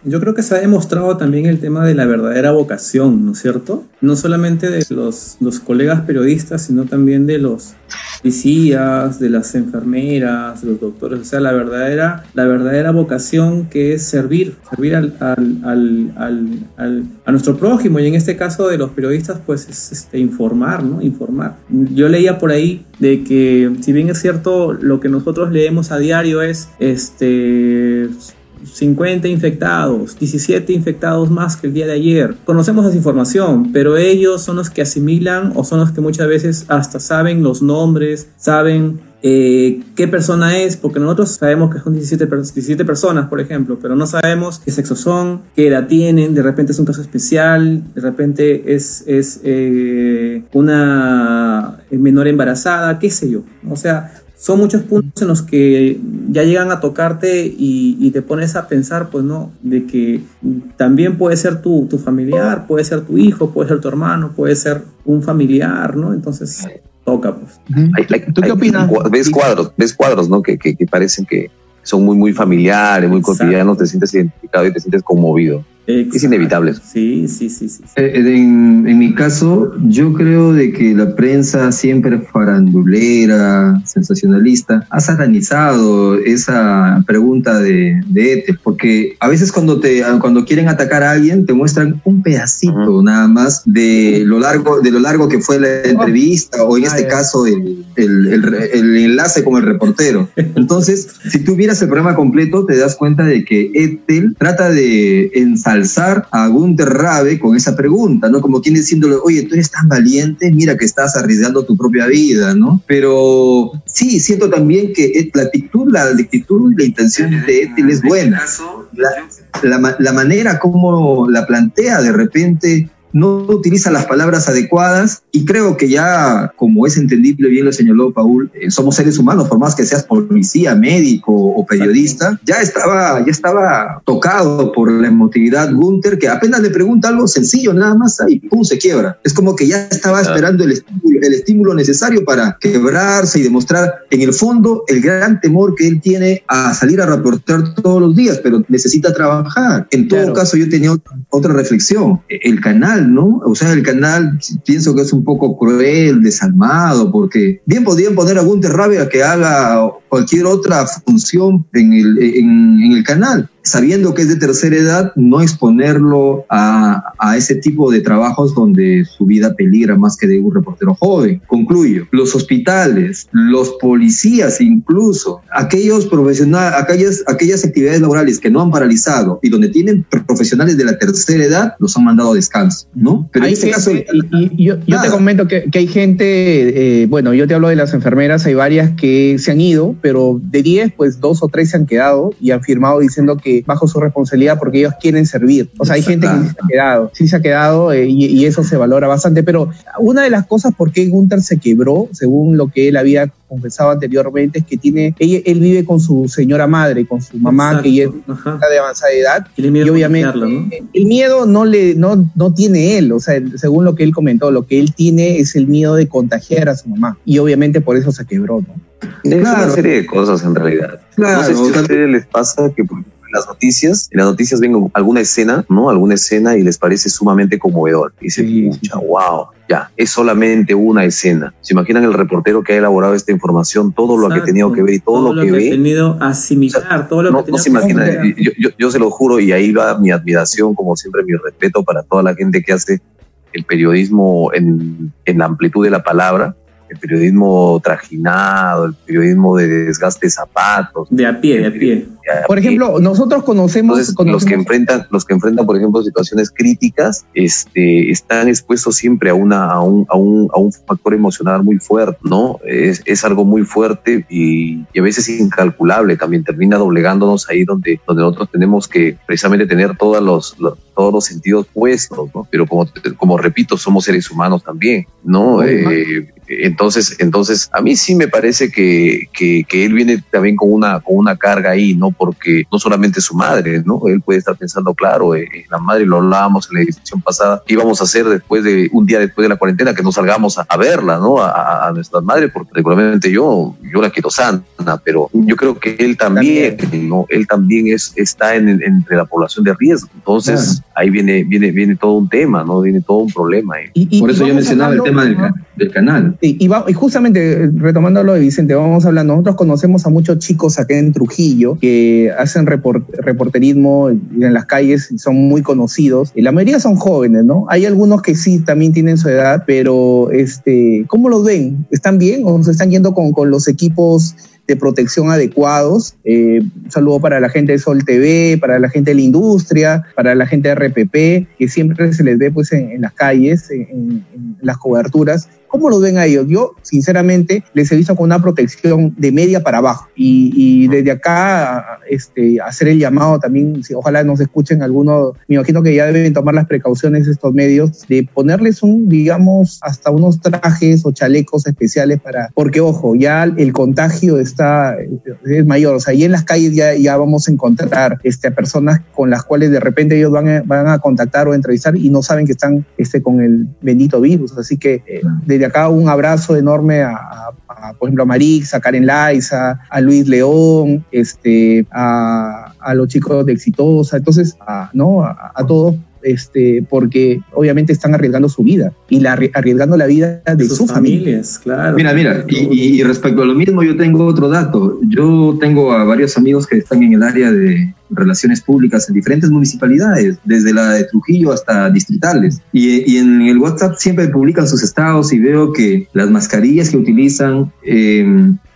Yo creo que se ha demostrado también el tema de la verdadera vocación, ¿no es cierto? No solamente de los, los colegas periodistas, sino también de los policías, de las enfermeras, los doctores. O sea, la verdadera, la verdadera vocación que es servir, servir al, al, al, a nuestro prójimo. Y en este caso de los periodistas, pues es este, informar, ¿no? Informar. Yo leía por ahí de que, si bien es cierto, lo que nosotros leemos a diario es este 50 infectados, 17 infectados más que el día de ayer. Conocemos esa información, pero ellos son los que asimilan o son los que muchas veces hasta saben los nombres, saben eh, qué persona es, porque nosotros sabemos que son 17, 17, personas, por ejemplo, pero no sabemos qué sexo son, qué edad tienen, de repente es un caso especial, de repente es, es eh, una menor embarazada, qué sé yo. O sea, son muchos puntos en los que ya llegan a tocarte y, te pones a pensar, pues no, de que también puede ser tu, tu, familiar, puede ser tu hijo, puede ser tu hermano, puede ser un familiar, ¿no? Entonces toca, pues. ¿Tú qué opinas? Ves cuadros, ves cuadros, ¿no? Que, que, que parecen que son muy, muy familiares, muy cotidianos, te sientes identificado y te sientes conmovido. Es inevitable. Sí, sí, sí. sí. Eh, en, en, mi caso, yo creo de que la prensa siempre farandulera, sensacionalista, ha satanizado esa pregunta de, de Ethel, porque a veces cuando, te, cuando quieren atacar a alguien te muestran un pedacito nada más de lo, largo, de lo largo que fue la oh. entrevista o en este caso el, el, el, el, enlace con el reportero. Entonces, si tú vieras el programa completo, te das cuenta de que Ethel trata de ensalzar alzar a Gunter Rabe con esa pregunta, ¿no? Como quien diciéndole, oye, tú eres tan valiente, mira que estás arriesgando tu propia vida, ¿no? Pero sí, siento también que la actitud, la actitud y la intención de Ethel es buena. La, la, la manera como la plantea de repente no utiliza las palabras adecuadas y creo que ya, como es entendible, bien lo señaló Paul, eh, somos seres humanos, por más que seas policía, médico o periodista, ya estaba, ya estaba tocado por la emotividad Gunther, que apenas le pregunta algo sencillo, nada más, ahí pum, se quiebra. Es como que ya estaba esperando el estímulo, el estímulo necesario para quebrarse y demostrar en el fondo el gran temor que él tiene a salir a reportar todos los días, pero necesita trabajar. En todo caso, yo tenía otra reflexión. El canal ¿no? O sea, el canal pienso que es un poco cruel, desalmado, porque bien podían poner a Gunter Rabia que haga cualquier otra función en el, en, el canal, sabiendo que es de tercera edad, no exponerlo a, a, ese tipo de trabajos donde su vida peligra más que de un reportero joven. Concluyo, los hospitales, los policías incluso, aquellos profesionales, aquellas, aquellas actividades laborales que no han paralizado y donde tienen profesionales de la tercera edad, los han mandado a descanso. ¿no? Pero en este caso... Y, yo, te comento que, hay gente, eh, bueno, yo te hablo de las enfermeras, hay varias que se han ido, pero de 10, pues dos o tres se han quedado y han firmado diciendo que bajo su responsabilidad porque ellos quieren servir. O sea, hay gente que sí se ha quedado, sí se ha quedado eh, y, eso se valora bastante, pero una de las cosas por qué Gunther se quebró, según lo que él había confesado anteriormente, es que tiene, él, vive con su señora madre, con su mamá, que ya es de avanzada edad, y, obviamente el miedo no le no, no tiene él, o sea, según lo que él comentó, lo que él tiene es el miedo de contagiar a su mamá, y obviamente por eso se quebró, ¿no? Es una serie de cosas en realidad. no sé si a ustedes les pasa que las noticias, en las noticias ven alguna escena, ¿no? Alguna escena y les parece sumamente conmovedor. Y dicen, wow, ya, es solamente una escena. ¿Se imaginan el reportero que ha elaborado esta información, todo lo que ha tenido que ver y todo, lo, que, ve? ha tenido asimilar, todo lo no, que no se imagina, yo, yo, yo, se lo juro y ahí va mi admiración, como siempre, mi respeto para toda la gente que hace el periodismo en, en la amplitud de la palabra el periodismo trajinado, el periodismo de desgaste de zapatos. De a pie, de a pie. Por ejemplo, nosotros conocemos, Entonces, los que enfrentan, los que enfrentan, por ejemplo, situaciones críticas, este, están expuestos siempre a una, a un, a un, a un factor emocional muy fuerte, ¿no? Es, es algo muy fuerte y, y, a veces incalculable. También termina doblegándonos ahí donde, donde nosotros tenemos que precisamente tener todos los, los todos los sentidos puestos, ¿no? Pero como, como repito, somos seres humanos también, ¿no? Eh, entonces, entonces, a mí sí me parece que, que, que, él viene también con una, con una carga ahí, ¿no? Porque no solamente su madre, ¿no? Él puede estar pensando, claro, eh, la madre lo hablábamos en la edición pasada, ¿qué íbamos a hacer después de, un día después de la cuarentena, que no salgamos a, a verla, ¿no? A, a, nuestras madres, porque regularmente yo, yo la quiero sana, pero yo creo que él también, también. ¿no? Él también es, está en, entre la población de riesgo. Entonces, ahí viene, viene, viene todo un tema, ¿no? Viene todo un problema. Ahí. Y, y, Por eso yo mencionaba hablando, el tema del, del canal. Y, y, va, y, justamente, retomando lo de Vicente, vamos a hablar, nosotros conocemos a muchos chicos acá en Trujillo que hacen report, reporterismo en las calles y son muy conocidos. Y la mayoría son jóvenes, ¿no? Hay algunos que sí también tienen su edad, pero este, ¿cómo los ven? ¿Están bien o se están yendo con, con los equipos de protección adecuados. Eh, un saludo para la gente de Sol TV, para la gente de la industria, para la gente de RPP, que siempre se les ve pues, en, en las calles, en, las coberturas. ¿Cómo lo ven a ellos? Yo, sinceramente, les he visto con una protección de media para abajo. Y, y desde acá, este, hacer el llamado también, si, ojalá nos escuchen algunos, me imagino que ya deben tomar las precauciones estos medios de ponerles un, digamos, hasta unos trajes o chalecos especiales para, porque ojo, ya el contagio está, es mayor. O sea, ahí en las calles ya, ya vamos a encontrar este, a personas con las cuales de repente ellos van a, van a contactar o entrevistar y no saben que están este, con el bendito virus. Así que, eh, desde acá un abrazo enorme a, a, a, por ejemplo, a Marix, a Karen Laiza, a Luis León, este, a, a los chicos de Exitosa, entonces, a, ¿no? a, a todos este, porque obviamente están arriesgando su vida y la, arriesgando la vida de sus, sus familias, claro. Mira, mira, y, y, respecto a lo mismo, yo tengo otro dato. Yo tengo a varios amigos que están en el área de relaciones públicas en diferentes municipalidades, desde la de Trujillo hasta distritales. Y, en el WhatsApp siempre publican sus estados y veo que las mascarillas que utilizan eh,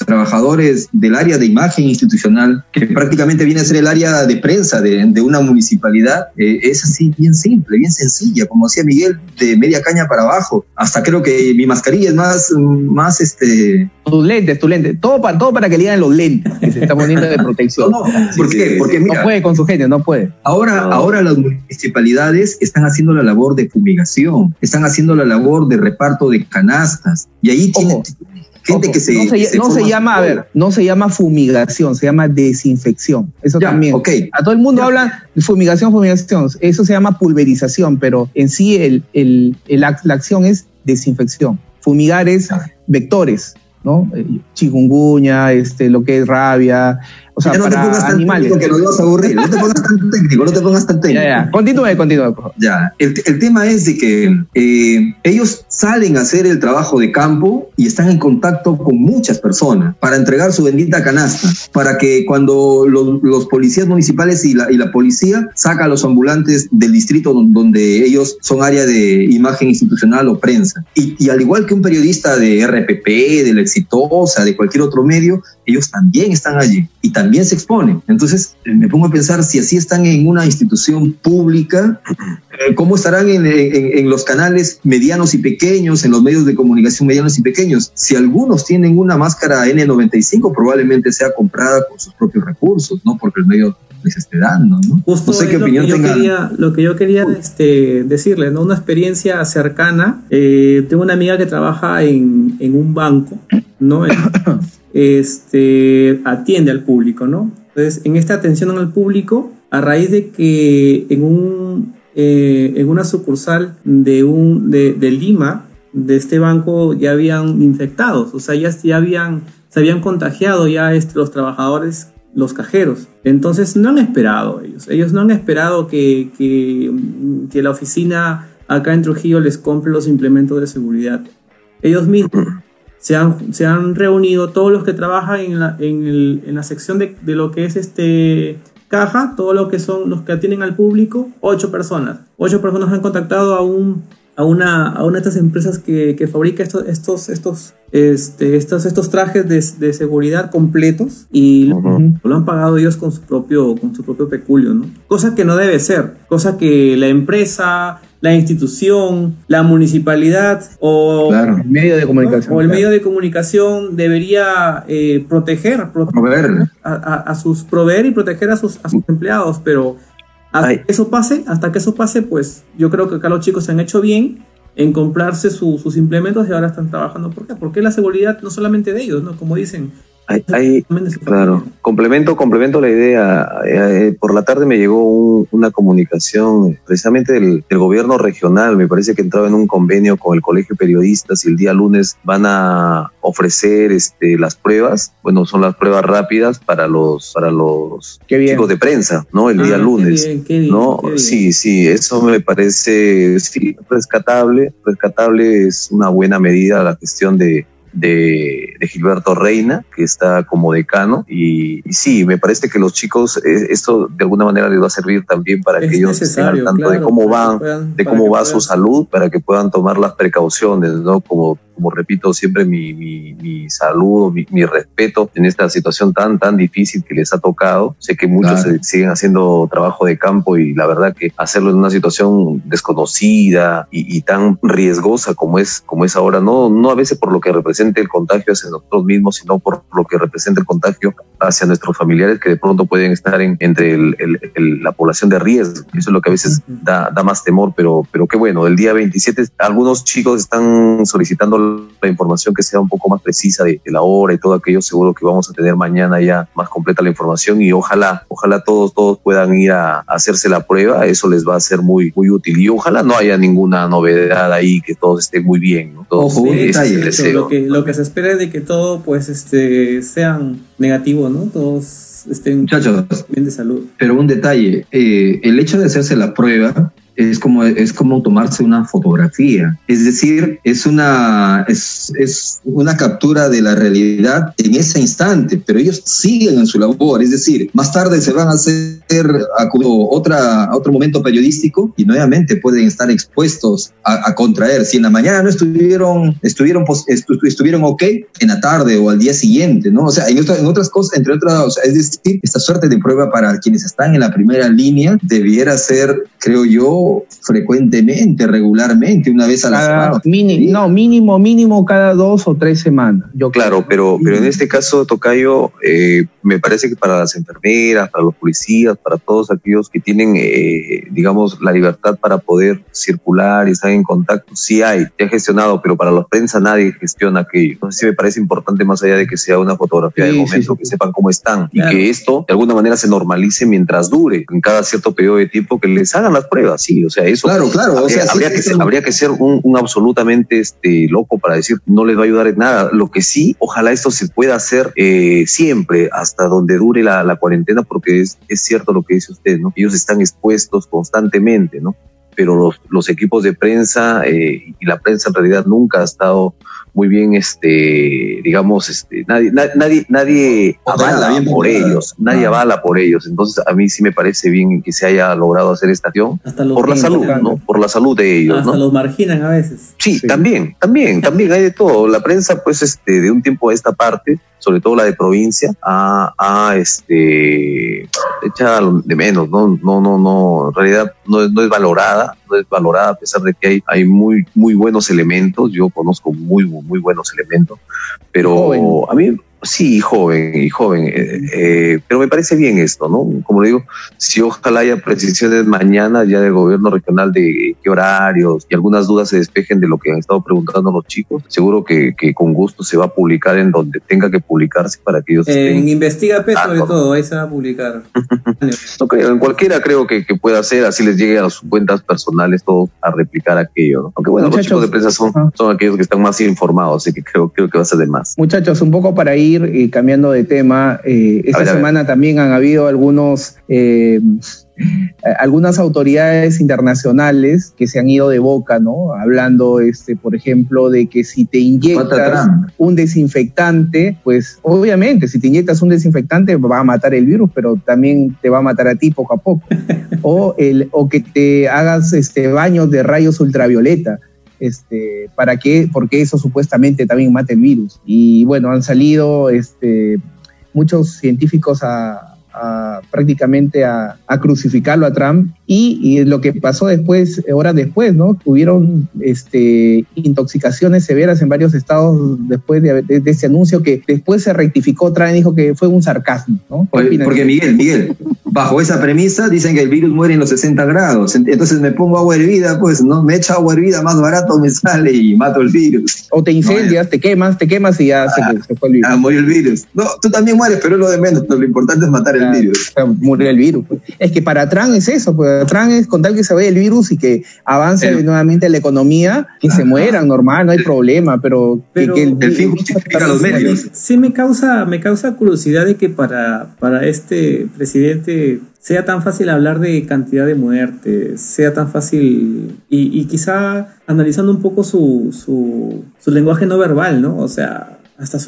trabajadores del área de imagen institucional, que prácticamente viene a ser el área de prensa de, de una municipalidad, eh, es así bien simple, bien sencilla, como decía Miguel, de media caña para abajo. Hasta creo que mi mascarilla es más, más este... Tus lentes, tus lentes, todo para, todo para que le digan los lentes que se está poniendo de protección. No, no, ¿por qué? Porque mira, no puede con su genio, no puede. Ahora, no. ahora las municipalidades están haciendo la labor de fumigación, están haciendo la labor de reparto de canastas, y ahí tienen, gente Ojo, que se no se, se no se llama a ver no se llama fumigación se llama desinfección eso ya, también okay. a todo el mundo ya. habla de fumigación fumigación eso se llama pulverización pero en sí el, el, el la, la, acción es desinfección fumigar es vectores no chikungunya este lo que es rabia o sea, no para te pongas tan animales. que nos vas a aburrir. No te pongas tan técnico, no te pongas tan técnico. Ya, ya. Continúe, continúe, por favor. Ya, el, el tema es de que eh, ellos salen a hacer el trabajo de campo y están en contacto con muchas personas para entregar su bendita canasta, para que cuando los, los policías municipales y la, y la, policía saca a los ambulantes del distrito donde ellos son área de imagen institucional o prensa. Y, y al igual que un periodista de RPP, de la Exitosa, de cualquier otro medio, ellos también están allí y también se exponen. Entonces me pongo a pensar si así están en una institución pública, eh, ¿cómo estarán en, en, en, los canales medianos y pequeños, en los medios de comunicación medianos y pequeños? Si algunos tienen una máscara N95, probablemente sea comprada con sus propios recursos, ¿no? Porque el medio les esté dando, ¿no? Justo no sé qué lo opinión que yo tengan. quería, lo que yo quería este, decirle, ¿no? Una experiencia cercana. Eh, tengo una amiga que trabaja en, en un banco, ¿no? Este, atiende al público, ¿no? Entonces, en esta atención al público, a raíz de que en, un, eh, en una sucursal de, un, de, Lima, de este banco, ya habían infectados, o sea, ya, ya habían, se habían contagiado ya este, los trabajadores, los cajeros. Entonces, no han esperado ellos, ellos no han esperado que, que, que la oficina acá en Trujillo les compre los implementos de seguridad. Ellos mismos se han, se han reunido todos los que trabajan en la, en el, en la sección de, de, lo que es este caja, todo lo que son los que atienden al público, ocho personas. Ocho personas han contactado a un, a una, a una de estas empresas que, que fabrica estos, estos, estos, este, estos, estos trajes de, de seguridad completos y lo han pagado ellos con su propio, con su propio peculio, ¿no? Cosa que no debe ser, cosa que la empresa, la institución, la municipalidad o, el medio de comunicación, o el medio de comunicación debería eh, proteger, a, sus proveer y proteger a sus, a sus empleados, pero hasta que eso pase, hasta que eso pase, pues yo creo que acá los chicos se han hecho bien en comprarse sus implementos y ahora están trabajando. ¿Por qué? Porque la seguridad no solamente de ellos, ¿no? Como dicen, hay, claro, complemento, complemento la idea. Eh, eh, por la tarde me llegó una comunicación precisamente del, gobierno regional. Me parece que entraba en un convenio con el Colegio de Periodistas y el día lunes van a ofrecer este, las pruebas. Bueno, son las pruebas rápidas para los para los chicos de prensa, ¿no? El día ah, lunes, ¿no? Sí, sí, eso me parece rescatable. Rescatable es una buena medida la gestión de de, Gilberto Reina, que está como decano. Y, sí, me parece que los chicos, eh, esto de alguna manera les va a servir también para que ellos estén al tanto de cómo van, de cómo va su salud, para que puedan tomar las precauciones, ¿no? Como como repito siempre, mi, mi, mi saludo, mi, mi, respeto en esta situación tan, tan difícil que les ha tocado. Sé que muchos siguen haciendo trabajo de campo y la verdad que hacerlo en una situación desconocida y, y, tan riesgosa como es, como es ahora, no, no a veces por lo que represente el contagio hacia nosotros mismos, sino por lo que representa el contagio hacia nuestros familiares que de pronto pueden estar en, entre el, el, la población de riesgo. Eso es lo que a veces da, da más temor, pero, pero qué bueno, el día 27 algunos chicos están solicitando la información que sea un poco más precisa de, la hora y todo aquello, seguro que vamos a tener mañana ya más completa la información y ojalá, ojalá todos, todos puedan ir a, hacerse la prueba, eso les va a ser muy, muy útil y ojalá no haya ninguna novedad ahí, que todos estén muy bien, ¿no? Todos, Ojo, lo, que, lo que se espera es de que todo pues este sean negativo, ¿no? Todos estén Muchachos, bien de salud. Pero un detalle, eh, el hecho de hacerse la prueba es como, es como tomarse una fotografía. Es decir, es una, es, es, una captura de la realidad en ese instante, pero ellos siguen en su labor. Es decir, más tarde se van a hacer a otra, otro momento periodístico y nuevamente pueden estar expuestos a, contraer. Si en la mañana no estuvieron, estuvieron, estuvieron ok, en la tarde o al día siguiente, ¿no? O sea, en, en otras cosas, entre otras, es decir, esta suerte de prueba para quienes están en la primera línea debiera ser, creo yo, frecuentemente, regularmente, una vez a la semana. No, mínimo, mínimo cada dos o tres semanas. Yo claro, pero, pero en este caso, Tocayo, eh, me parece que para las enfermeras, para los policías, para todos aquellos que tienen, eh, digamos, la libertad para poder circular y estar en contacto, sí hay, se ha gestionado, pero para la prensa nadie gestiona aquello. Entonces sí me parece importante, más allá de que sea una fotografía de momento, que sepan cómo están y que esto de alguna manera se normalice mientras dure, en cada cierto periodo de tiempo, que les hagan las pruebas, o sea, eso. Claro, claro. Habría, o sea, habría, que, ser, habría que ser un, absolutamente este, loco para decir no les va a ayudar en nada. Lo que sí, ojalá esto se pueda hacer eh, siempre hasta donde dure la, la cuarentena, porque es, es, cierto lo que dice usted, ¿no? Ellos están expuestos constantemente, ¿no? Pero los, los equipos de prensa eh, y la prensa en realidad nunca ha estado muy bien, este, digamos, este, nadie, nadie, nadie avala por ellos, nadie avala por ellos. Entonces, a mí sí me parece bien que se haya logrado hacer esta acción por la salud, ¿no? Por la salud de ellos, Hasta los marginan a veces. Sí, también, también, también hay de todo. La prensa, pues, este, de un tiempo a esta parte, sobre todo la de provincia, a, a este, hecha de menos, ¿no? No, no, no, en realidad no, no es valorada, no es valorada a pesar de que hay, hay muy, muy buenos elementos, yo conozco muy, muy buenos elementos, pero a mí Sí, joven, y joven, eh, eh, pero me parece bien esto, ¿no? Como le digo, si ojalá haya precisiones mañana ya del gobierno regional de qué horarios y algunas dudas se despejen de lo que han estado preguntando los chicos, seguro que, que con gusto se va a publicar en donde tenga que publicarse para que ellos En Investiga P sobre todo, ahí se va a publicar. [LAUGHS] no creo, en cualquiera creo que, que pueda ser, así les llegue a sus cuentas personales todo a replicar aquello, ¿no? Aunque bueno, los chicos de prensa son, son aquellos que están más informados, así que creo, creo que va a ser de más. Muchachos, un poco para ir y cambiando de tema, eh, esta semana también han habido algunos eh, algunas autoridades internacionales que se han ido de boca, ¿no? Hablando, este, por ejemplo, de que si te inyectas un desinfectante, pues obviamente, si te inyectas un desinfectante va a matar el virus, pero también te va a matar a ti poco a poco. [LAUGHS] o, el, o que te hagas este, baños de rayos ultravioleta. Este, ¿Para qué? Porque eso supuestamente también mata el virus. Y bueno, han salido este, muchos científicos a, prácticamente a, crucificarlo a Trump y, lo que pasó después, horas después, ¿no? Tuvieron este, intoxicaciones severas en varios estados después de, ese anuncio que después se rectificó, Trump dijo que fue un sarcasmo, ¿no? Porque Miguel, Miguel, bajo esa premisa dicen que el virus muere en los 60 grados, entonces me pongo agua hervida, pues, ¿no? Me echo agua hervida más barato, me sale y mato el virus. O te incendias, te quemas, te quemas y ya se, ah, fue el virus. Ah, murió el virus. No, tú también mueres, pero es lo de menos, lo importante es matar el virus. Murió el virus. Pues. Es que para Trump es eso, pues Trump es con tal que se vaya el virus y que avance nuevamente la economía, que se mueran, normal, no hay problema, pero, que, el, fin justifica los medios. Sí me causa, me causa curiosidad de que para, para este presidente sea tan fácil hablar de cantidad de muertes, sea tan fácil y, y quizá analizando un poco su, su, su lenguaje no verbal, ¿no? O sea, hasta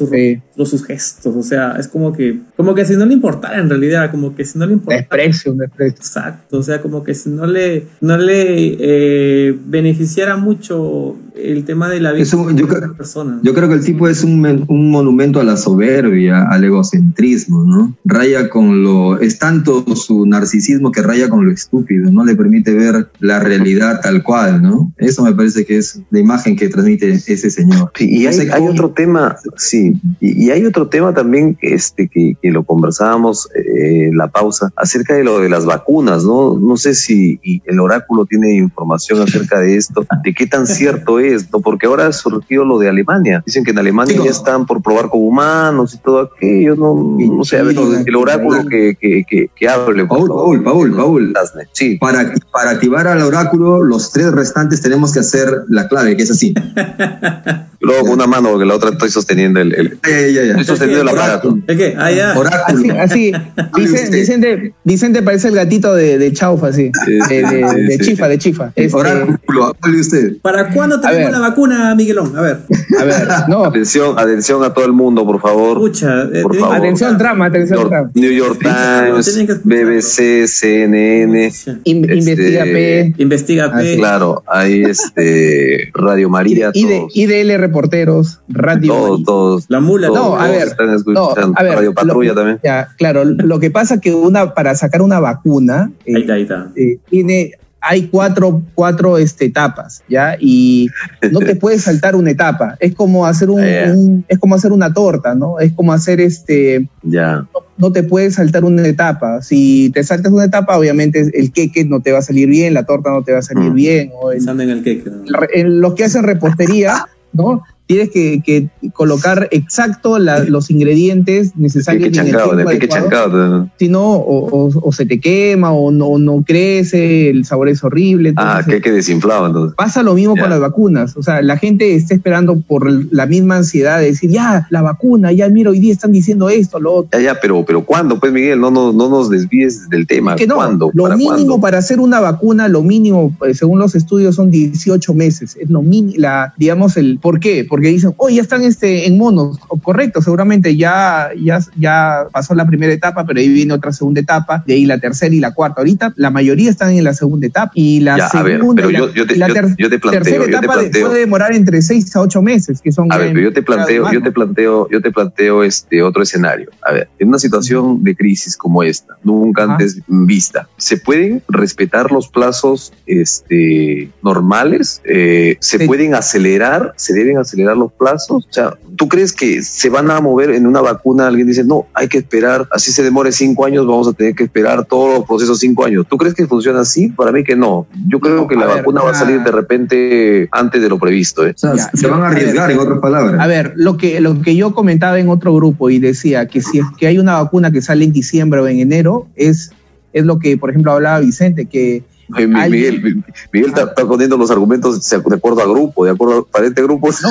sus, sus gestos, o sea, es como que, como que si no le importara en realidad, como que si no le importara. Desprecio, un desprecio. Exacto, o sea, como que si no le, no le eh, beneficiara mucho el tema de la vida de las personas. Yo creo que el tipo es un, un, monumento a la soberbia, al egocentrismo, ¿no? Raya con lo, es tanto su narcisismo que raya con lo estúpido, no le permite ver la realidad tal cual, ¿no? Eso me parece que es la imagen que transmite ese señor. y hay, hay otro tema, Sí, y, hay otro tema también este, que, que lo conversábamos eh, en la pausa acerca de lo de las vacunas, ¿no? No sé si el oráculo tiene información acerca de esto, de qué tan [LAUGHS] cierto es, ¿no? Porque ahora ha surgido lo de Alemania. Dicen que en Alemania ya están por probar con humanos y todo aquello, no, no sé, a ver, el oráculo que, que, que, hable. Paul, Paul, Paul, Paul. Sí. Para, para activar al oráculo, los tres restantes tenemos que hacer la clave, que es así. [LAUGHS] Luego con una mano, porque la otra estoy sosteniendo el, el, estoy sosteniendo el aparato. ¿Es que? Ah, ya. Oráculo. Así, así. [LAUGHS] Vicente, parece el gatito de, de Chaufa, así. de, de, Chifa, de Chifa. Este, oráculo, hable usted. ¿Para cuándo tenemos la vacuna, Miguelón? A ver. A ver, no. Atención, atención a todo el mundo, por favor. Escucha, eh, por favor. Atención, trama, atención, trama. New York Times, BBC, CNN. investiga P. Investiga P. Claro, ahí este, Radio María. Y, de, IDL Reporteros, Radio. Todos, todos. La mula. no, a ver. no, a ver, Radio Patrulla también. Ya, claro, lo que pasa que una, para sacar una vacuna. ahí está, ahí está. Eh, tiene, hay cuatro, cuatro este, etapas, ¿ya? Y no te [LAUGHS] puedes saltar una etapa. Es como hacer un, es como hacer una torta, ¿no? Es como hacer este. Ya. No, te puedes saltar una etapa. Si te saltas una etapa, obviamente el queque no te va a salir bien, la torta no te va a salir mm. bien. O Pensando en el queque. En los que hacen repostería, ¿no? Tienes que, que colocar exacto los ingredientes necesarios. en el chancado, si no, o, o, se te quema, o no, no crece, el sabor es horrible. ah, que que desinflado entonces. Pasa lo mismo con las vacunas. O sea, la gente está esperando por la misma ansiedad de decir, ya, la vacuna, ya, mira, hoy día están diciendo esto, lo otro. Ya, ya, pero, pero ¿cuándo? Pues, Miguel, no, no, no nos desvíes del tema. que no, ¿Cuándo? Lo mínimo para hacer una vacuna, lo mínimo, pues, según los estudios, son 18 meses. Es lo mínimo, la, digamos, el, ¿por qué? Porque dicen, oh, ya están este, en monos. Correcto, seguramente ya, ya, ya pasó la primera etapa, pero ahí viene otra segunda etapa, de ahí la tercera y la cuarta. Ahorita la mayoría están en la segunda etapa y la segunda yo, te, tercera etapa puede demorar entre seis a ocho meses, que son... A ver, pero yo te planteo, yo te planteo, yo te planteo este otro escenario. A ver, en una situación de crisis como esta, nunca antes vista, ¿se pueden respetar los plazos este, normales? Eh, ¿Se pueden acelerar? ¿Se deben acelerar los plazos? O sea, ¿tú crees que se van a mover en una vacuna? Alguien dice, no, hay que esperar, así se demore cinco años, vamos a tener que esperar todos los procesos cinco años. ¿Tú crees que funciona así? Para mí que no. Yo creo que la vacuna va a salir de repente antes de lo previsto. ¿eh? se van a arriesgar, en otras palabras. A ver, lo que, lo que yo comentaba en otro grupo y decía que si es que hay una vacuna que sale en diciembre o en enero, es, es lo que, por ejemplo, hablaba Vicente, que Miguel, Miguel, está, poniendo los argumentos de acuerdo a grupo, de acuerdo a diferentes grupos. No,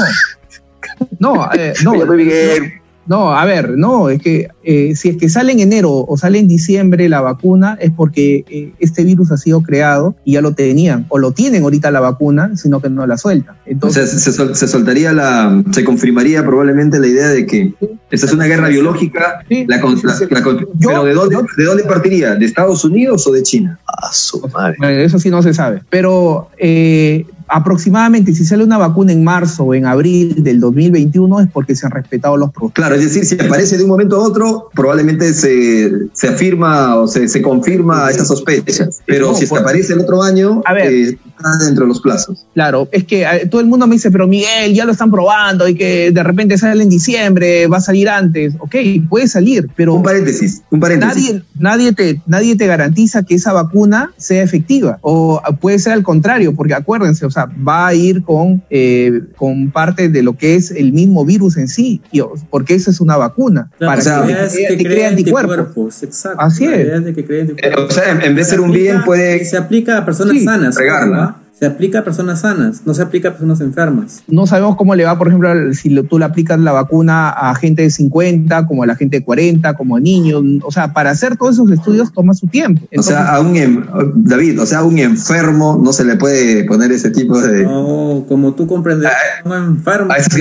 no, eh, no. [LAUGHS] Miguel. No, a ver, no, es que eh, si es que sale en enero o sale en diciembre la vacuna, es porque eh, este virus ha sido creado y ya lo tenían, o lo tienen ahorita la vacuna, sino que no la sueltan. Entonces, se, se, soltaría la, se confirmaría probablemente la idea de que esta es una guerra biológica, la, pero ¿de dónde, ¿de dónde partiría? ¿De Estados Unidos o de China? A su madre. eso sí no se sabe, pero eh, aproximadamente si sale una vacuna en marzo o en abril del 2021 es porque se han respetado los protocolos. Claro, es decir, si aparece de un momento a otro, probablemente se, se afirma o se, se confirma esta sospecha. Pero si aparece el otro año, a ver, eh, está dentro de los plazos. Claro, es que eh, todo el mundo me dice, pero Miguel, ya lo están probando y que de repente sale en diciembre, va a salir antes. Ok, puede salir, pero... Un paréntesis, un paréntesis. Nadie, nadie, te, nadie te garantiza que esa vacuna sea efectiva. O puede ser al contrario, porque acuérdense, o sea, va a ir con, eh, con parte de lo que es el mismo virus en sí, porque esa es una vacuna. para que, crea anticuerpos. Exacto. Así es. Eh, o sea, en vez de ser un bien, puede. Se aplica a personas sanas. Regarla se aplica a personas sanas, no se aplica a personas enfermas. No sabemos cómo le va, por ejemplo, si tú le aplicas la vacuna a gente de 50, como a la gente de 40, como a niños. O sea, para hacer todos esos estudios toma su tiempo. o sea, a un, em, David, o sea, a un enfermo no se le puede poner ese tipo de... No, como tú comprendes, a, un enfermo... A esos,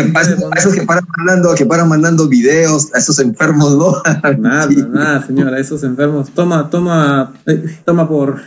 que, paran mandando, que paran mandando videos, a esos enfermos no. Nada, [LAUGHS] nada, señora, a esos enfermos. Toma, toma, eh, toma por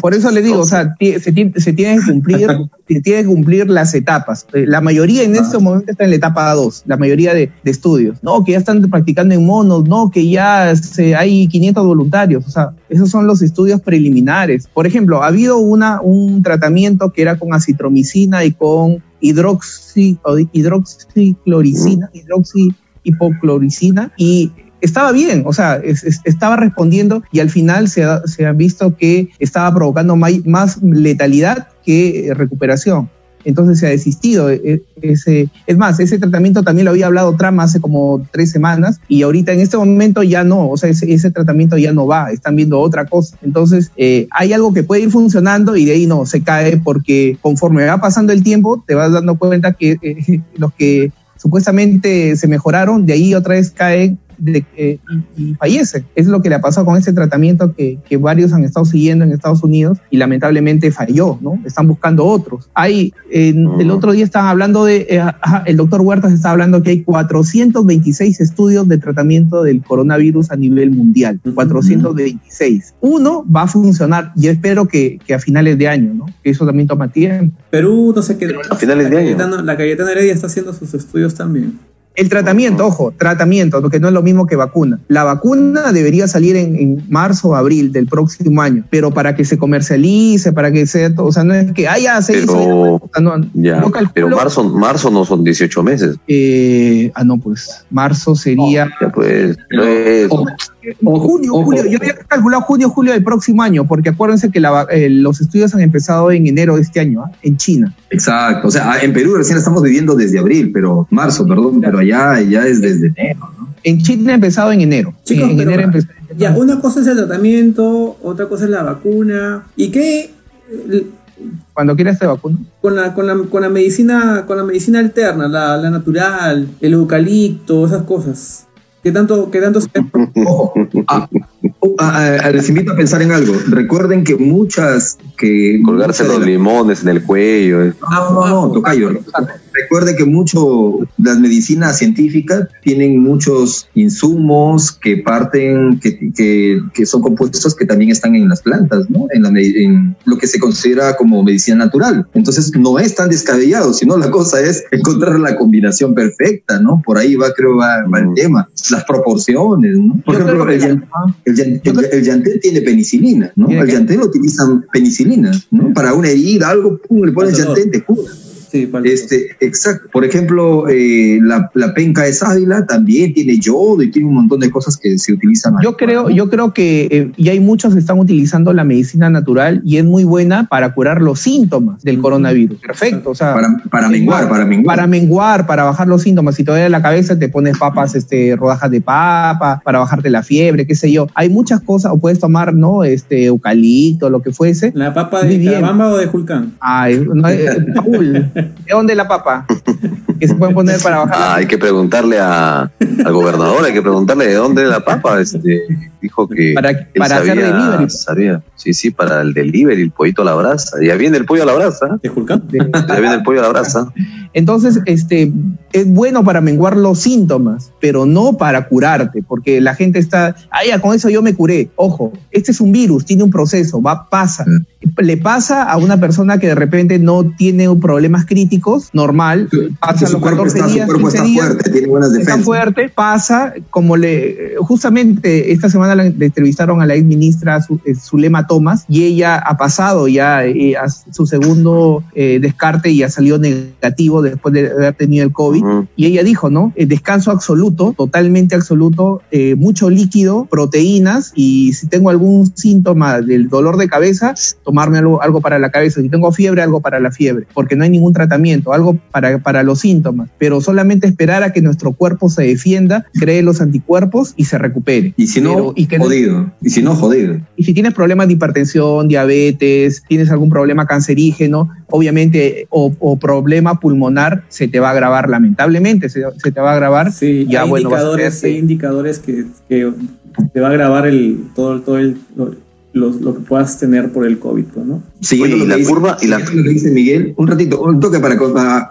por, eso, le digo, o sea, se, tiene, que cumplir, se tiene que cumplir las etapas. Eh, la mayoría en este momento está en la etapa 2, la mayoría de, estudios. No, que ya están practicando en monos, no, que ya hay 500 voluntarios. O sea, esos son los estudios preliminares. Por ejemplo, ha habido una, un tratamiento que era con acitromicina y con hidroxi, hidroxicloricina, hidroxihipocloricina y estaba bien, o sea, estaba respondiendo y al final se ha, se visto que estaba provocando más letalidad que recuperación. Entonces se ha desistido. E, ese, es más, ese tratamiento también lo había hablado Trump hace como tres semanas y ahorita en este momento ya no, o sea, ese, tratamiento ya no va, están viendo otra cosa. Entonces eh, hay algo que puede ir funcionando y de ahí no, se cae porque conforme va pasando el tiempo te vas dando cuenta que eh, [LAUGHS] los que supuestamente se mejoraron, de ahí otra vez caen de, eh, y, fallece. Es lo que le ha pasado con ese tratamiento que, que, varios han estado siguiendo en Estados Unidos y lamentablemente falló, ¿no? Están buscando otros. Hay, el otro día estaban hablando de, eh, el doctor Huertas está hablando que hay 426 estudios de tratamiento del coronavirus a nivel mundial. 426. Uno va a funcionar y espero que, que, a finales de año, ¿no? Que eso también toma tiempo. Perú, no sé qué. A finales de año. La Cayetana Heredia está haciendo sus estudios también. El tratamiento, ojo, tratamiento, porque no es lo mismo que vacuna. La vacuna debería salir en, marzo o abril del próximo año, pero para que se comercialice, para que sea todo, o sea, no es que haya se pero, pero marzo, marzo no son 18 meses. Eh, ah, no, pues marzo sería. ya pues, junio, julio, yo había calculado junio, julio del próximo año, porque acuérdense que eh, los estudios han empezado en enero de este año, ¿ah? en China. Exacto, o sea, en Perú recién estamos viviendo desde abril, pero marzo, perdón, pero allá ya es desde enero, ¿no? En China ha empezado en enero. en enero Ya, una cosa es el tratamiento, otra cosa es la vacuna. ¿Y qué? Cuando quieras te vacuno. Con la, con la, con la medicina, con la medicina alterna, la, la natural, el eucalipto, esas cosas. ¿Qué tanto, qué tanto se... [LAUGHS] Ah, ah, ah, les invito a pensar en algo. Recuerden que muchas que colgarse los limones en el cuello. Eh. No, no, no, tocayo. Recuerde que mucho las medicinas científicas tienen muchos insumos que parten, que, que, que son compuestos que también están en las plantas, ¿no? En, la, en lo que se considera como medicina natural. Entonces no es tan descabellado, sino la cosa es encontrar la combinación perfecta, ¿no? Por ahí va, creo, va, el tema. Las proporciones, ¿no? Por ejemplo, el, el, tiene penicilina, ¿no? El llantén utilizan penicilina, ¿no? Para una herida, algo, pum, le pones llantén, te cura este, exacto. Por ejemplo, eh, la, penca de sábila también tiene yodo y tiene un montón de cosas que se utilizan. Yo creo, yo creo que eh, y hay muchos que están utilizando la medicina natural y es muy buena para curar los síntomas del coronavirus. Perfecto, o sea, para, menguar, para menguar, para menguar, para bajar los síntomas. Si te duele la cabeza, te pones papas, este, rodajas de papa, para bajarte la fiebre, qué sé yo. Hay muchas cosas, o puedes tomar, ¿no? Este, eucalipto, lo que fuese. ¿La papa de Carabamba o de Julcán? Ay, no, eh, [LAUGHS] ¿De dónde la papa? que se pueden poner para bajar. Ah, hay que preguntarle a, al gobernador, hay que preguntarle de dónde es la papa. Este, dijo que Para- él para hacer sabía- delivery. sabía. Sí, sí, para el delivery, el pollito a la brasa. Ya viene el pollo a la brasa. ¿De Julcán? Ya viene el pollo a la brasa. [LAUGHS] Entonces, este, es bueno para menguar los síntomas, pero no para curarte, porque la gente está, ah, ya, con eso yo me curé. Ojo, este es un virus, tiene un proceso, va, pasa. Le pasa a una persona que de repente no tiene problemas críticos, normal, pasa los cuerpo 14 está, su días, cuerpo 15 está días, fuerte, tiene buenas está defensas. fuerte, pasa, como le, justamente esta semana le entrevistaron a la ex ministra eh, Zulema Thomas y ella ha pasado ya eh, a su segundo eh, descarte y ha salido negativo después de haber tenido el COVID. Y ella dijo, ¿no? Eh, descanso absoluto, totalmente absoluto, eh, mucho líquido, proteínas y si tengo algún síntoma del dolor de cabeza, tomarme algo, algo para la cabeza. Si tengo fiebre, algo para la fiebre, porque no hay ningún tratamiento, algo para, para los síntomas. Pero solamente esperar a que nuestro cuerpo se defienda, cree los anticuerpos y se recupere. Y si no, Pero- y que no- jodido. Y si no, jodido. y si tienes problemas de hipertensión, diabetes, tienes algún problema cancerígeno, obviamente, o, o problema pulmonar, se te va a agravar, lamentablemente, se, se te va a agravar. Sí, Ya, hay bueno, indicadores, hay indicadores que, que te va a grabar el, todo, todo el, lo, lo- lo que puedas tener por el COVID, pues, ¿no? Lo y la dice- curva- y la- lo que dice Miguel, un ratito, un toque para... para-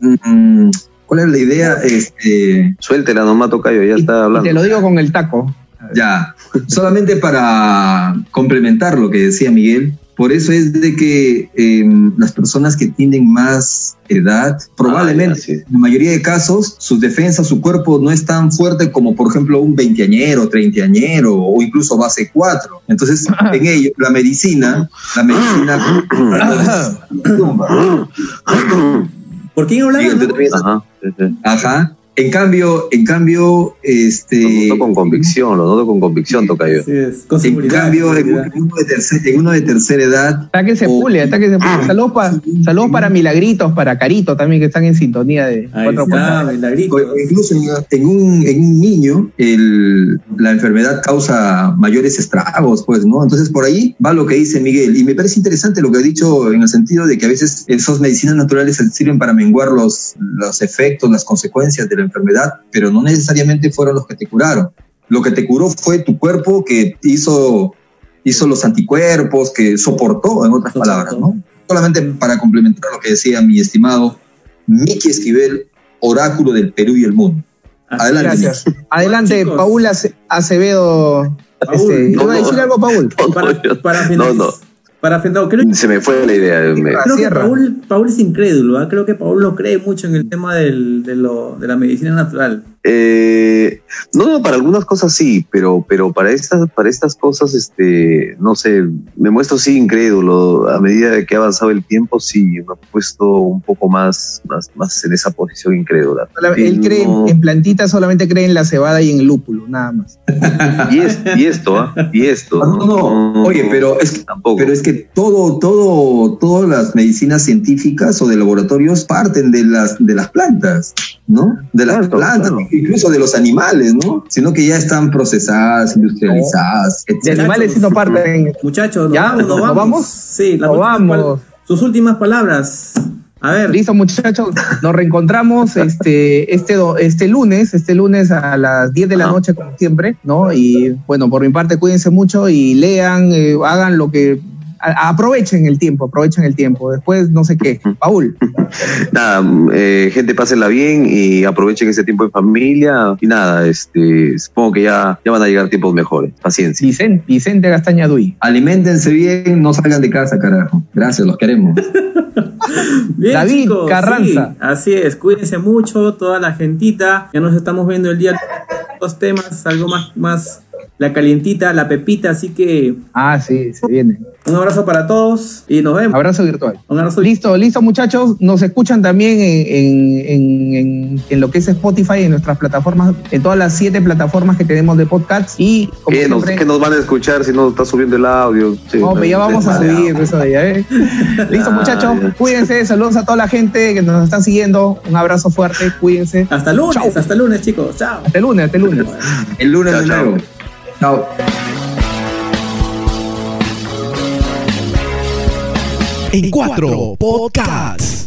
mm, ¿Cuál es la idea? Este, Suéltela nomás, Tocayo, ya Y- está hablando. te lo digo con el taco. Ya, solamente para complementar lo que decía Miguel, por eso es de que eh, las personas que tienen más edad, probablemente, Ah, ya, sí. en la mayoría de casos, sus defensas, su cuerpo no es tan fuerte como, por ejemplo, un veinteañero, treintañero o incluso base 4. Entonces, en ello, la medicina, la medicina... [COUGHS] [COUGHS] [COUGHS] ¿Por qué no Ajá, sí. Ajá. En cambio, en cambio, este... Lo noto con convicción, lo noto con convicción, Tocayo. Así es, con En cambio, en, uno de tercer- en uno de tercera edad, Hasta que se o- pule, hasta que se pule. Saludos, pa- saludos para Milagritos, para Carito también, que están en sintonía de cuatro incluso en, en un, en un niño, el- la enfermedad causa mayores estragos, pues, ¿no? Entonces, por ahí va lo que dice Miguel. Y me parece interesante lo que ha dicho en el sentido de que a veces esas medicinas naturales sirven para menguar los, los efectos, las consecuencias de la enfermedad, pero no necesariamente fueron los que te curaron. Lo que te curó fue tu cuerpo que hizo, hizo los anticuerpos, que soportó, en otras palabras, ¿no? Solamente para complementar lo que decía mi estimado Miki Esquivel, oráculo del Perú y el mundo. Así Adelante. Gracias. Adelante, chicos. Paul Ace- Acevedo. Paul, Este, no, ¿Iba a no. decir algo, Paul? Para, [LAUGHS] para No, finalizar, no. Para finalizar, creo, Se me fue la idea. creo que. Paul, Paul es incrédulo, ¿ah? creo que Paul no cree mucho en el tema del, de, lo, de la medicina natural. Eh, no, no, para algunas cosas sí, pero, pero para estas, para estas cosas, este, no sé, me muestro sí incrédulo. A medida de que ha avanzado el tiempo, sí, me he puesto un poco más, más, más en esa posición incrédula. Él cree No- en plantitas, solamente cree en la cebada y en el lúpulo, nada más. [LAUGHS] y, es- y esto, ¿ah? Y esto. No, no, no. Oye, pero es que tampoco. Pero es que todo, todo, todas las medicinas científicas o de laboratorios parten de las, de las plantas, ¿no? De las Claro, plantas, claro. Incluso de los animales, ¿no? Sino que ya están procesadas, industrializadas, De etc. animales sí no parten. Muchachos, ¿nos ¿Ya? vamos? ¿Nos ¿Nos vamos? vamos? Sí, Nos vamos. Sus últimas palabras. A ver. Listo, muchachos. Nos reencontramos [LAUGHS] este, este, este lunes, este lunes a las 10 de la Ajá. noche, como siempre, ¿no? Y bueno, por mi parte, cuídense mucho y lean, eh, hagan lo que. A- aprovechen el tiempo, aprovechen el tiempo. Después, no sé qué. Paul, [LAUGHS] Nada, eh, gente, pásenla bien y aprovechen ese tiempo en familia. Y nada, este, supongo que ya, ya van a llegar tiempos mejores. Paciencia. Vicente, Vicente Gastaña Duy. Aliméntense bien, no salgan de casa, carajo. Gracias, los queremos. [LAUGHS] Bien, David chicos, Carranza. sí, así es, cuídense mucho, toda la gentita. Ya nos estamos viendo el día dos temas, algo más, más la calientita, la pepita, así que Ah, sí, se viene. Un abrazo para todos y nos vemos. Abrazo virtual. Un abrazo. Listo, listo muchachos. Nos escuchan también en, en- en- en- en lo que es Spotify, en nuestras plataformas, en todas las siete plataformas que tenemos de podcasts. Y como ¿Qué nos, siempre, qué nos van a escuchar si no está subiendo el audio? Sí, no, ya vamos a subir eso de allá, ¿eh? Listo muchachos, cuídense, saludos a toda la gente que nos están siguiendo. Un abrazo fuerte, cuídense. Hasta lunes, Chau. hasta lunes, chicos. Chao. Hasta el lunes, hasta el lunes. El lunes Chao, de chao. nuevo. Chao. En cuatro podcasts.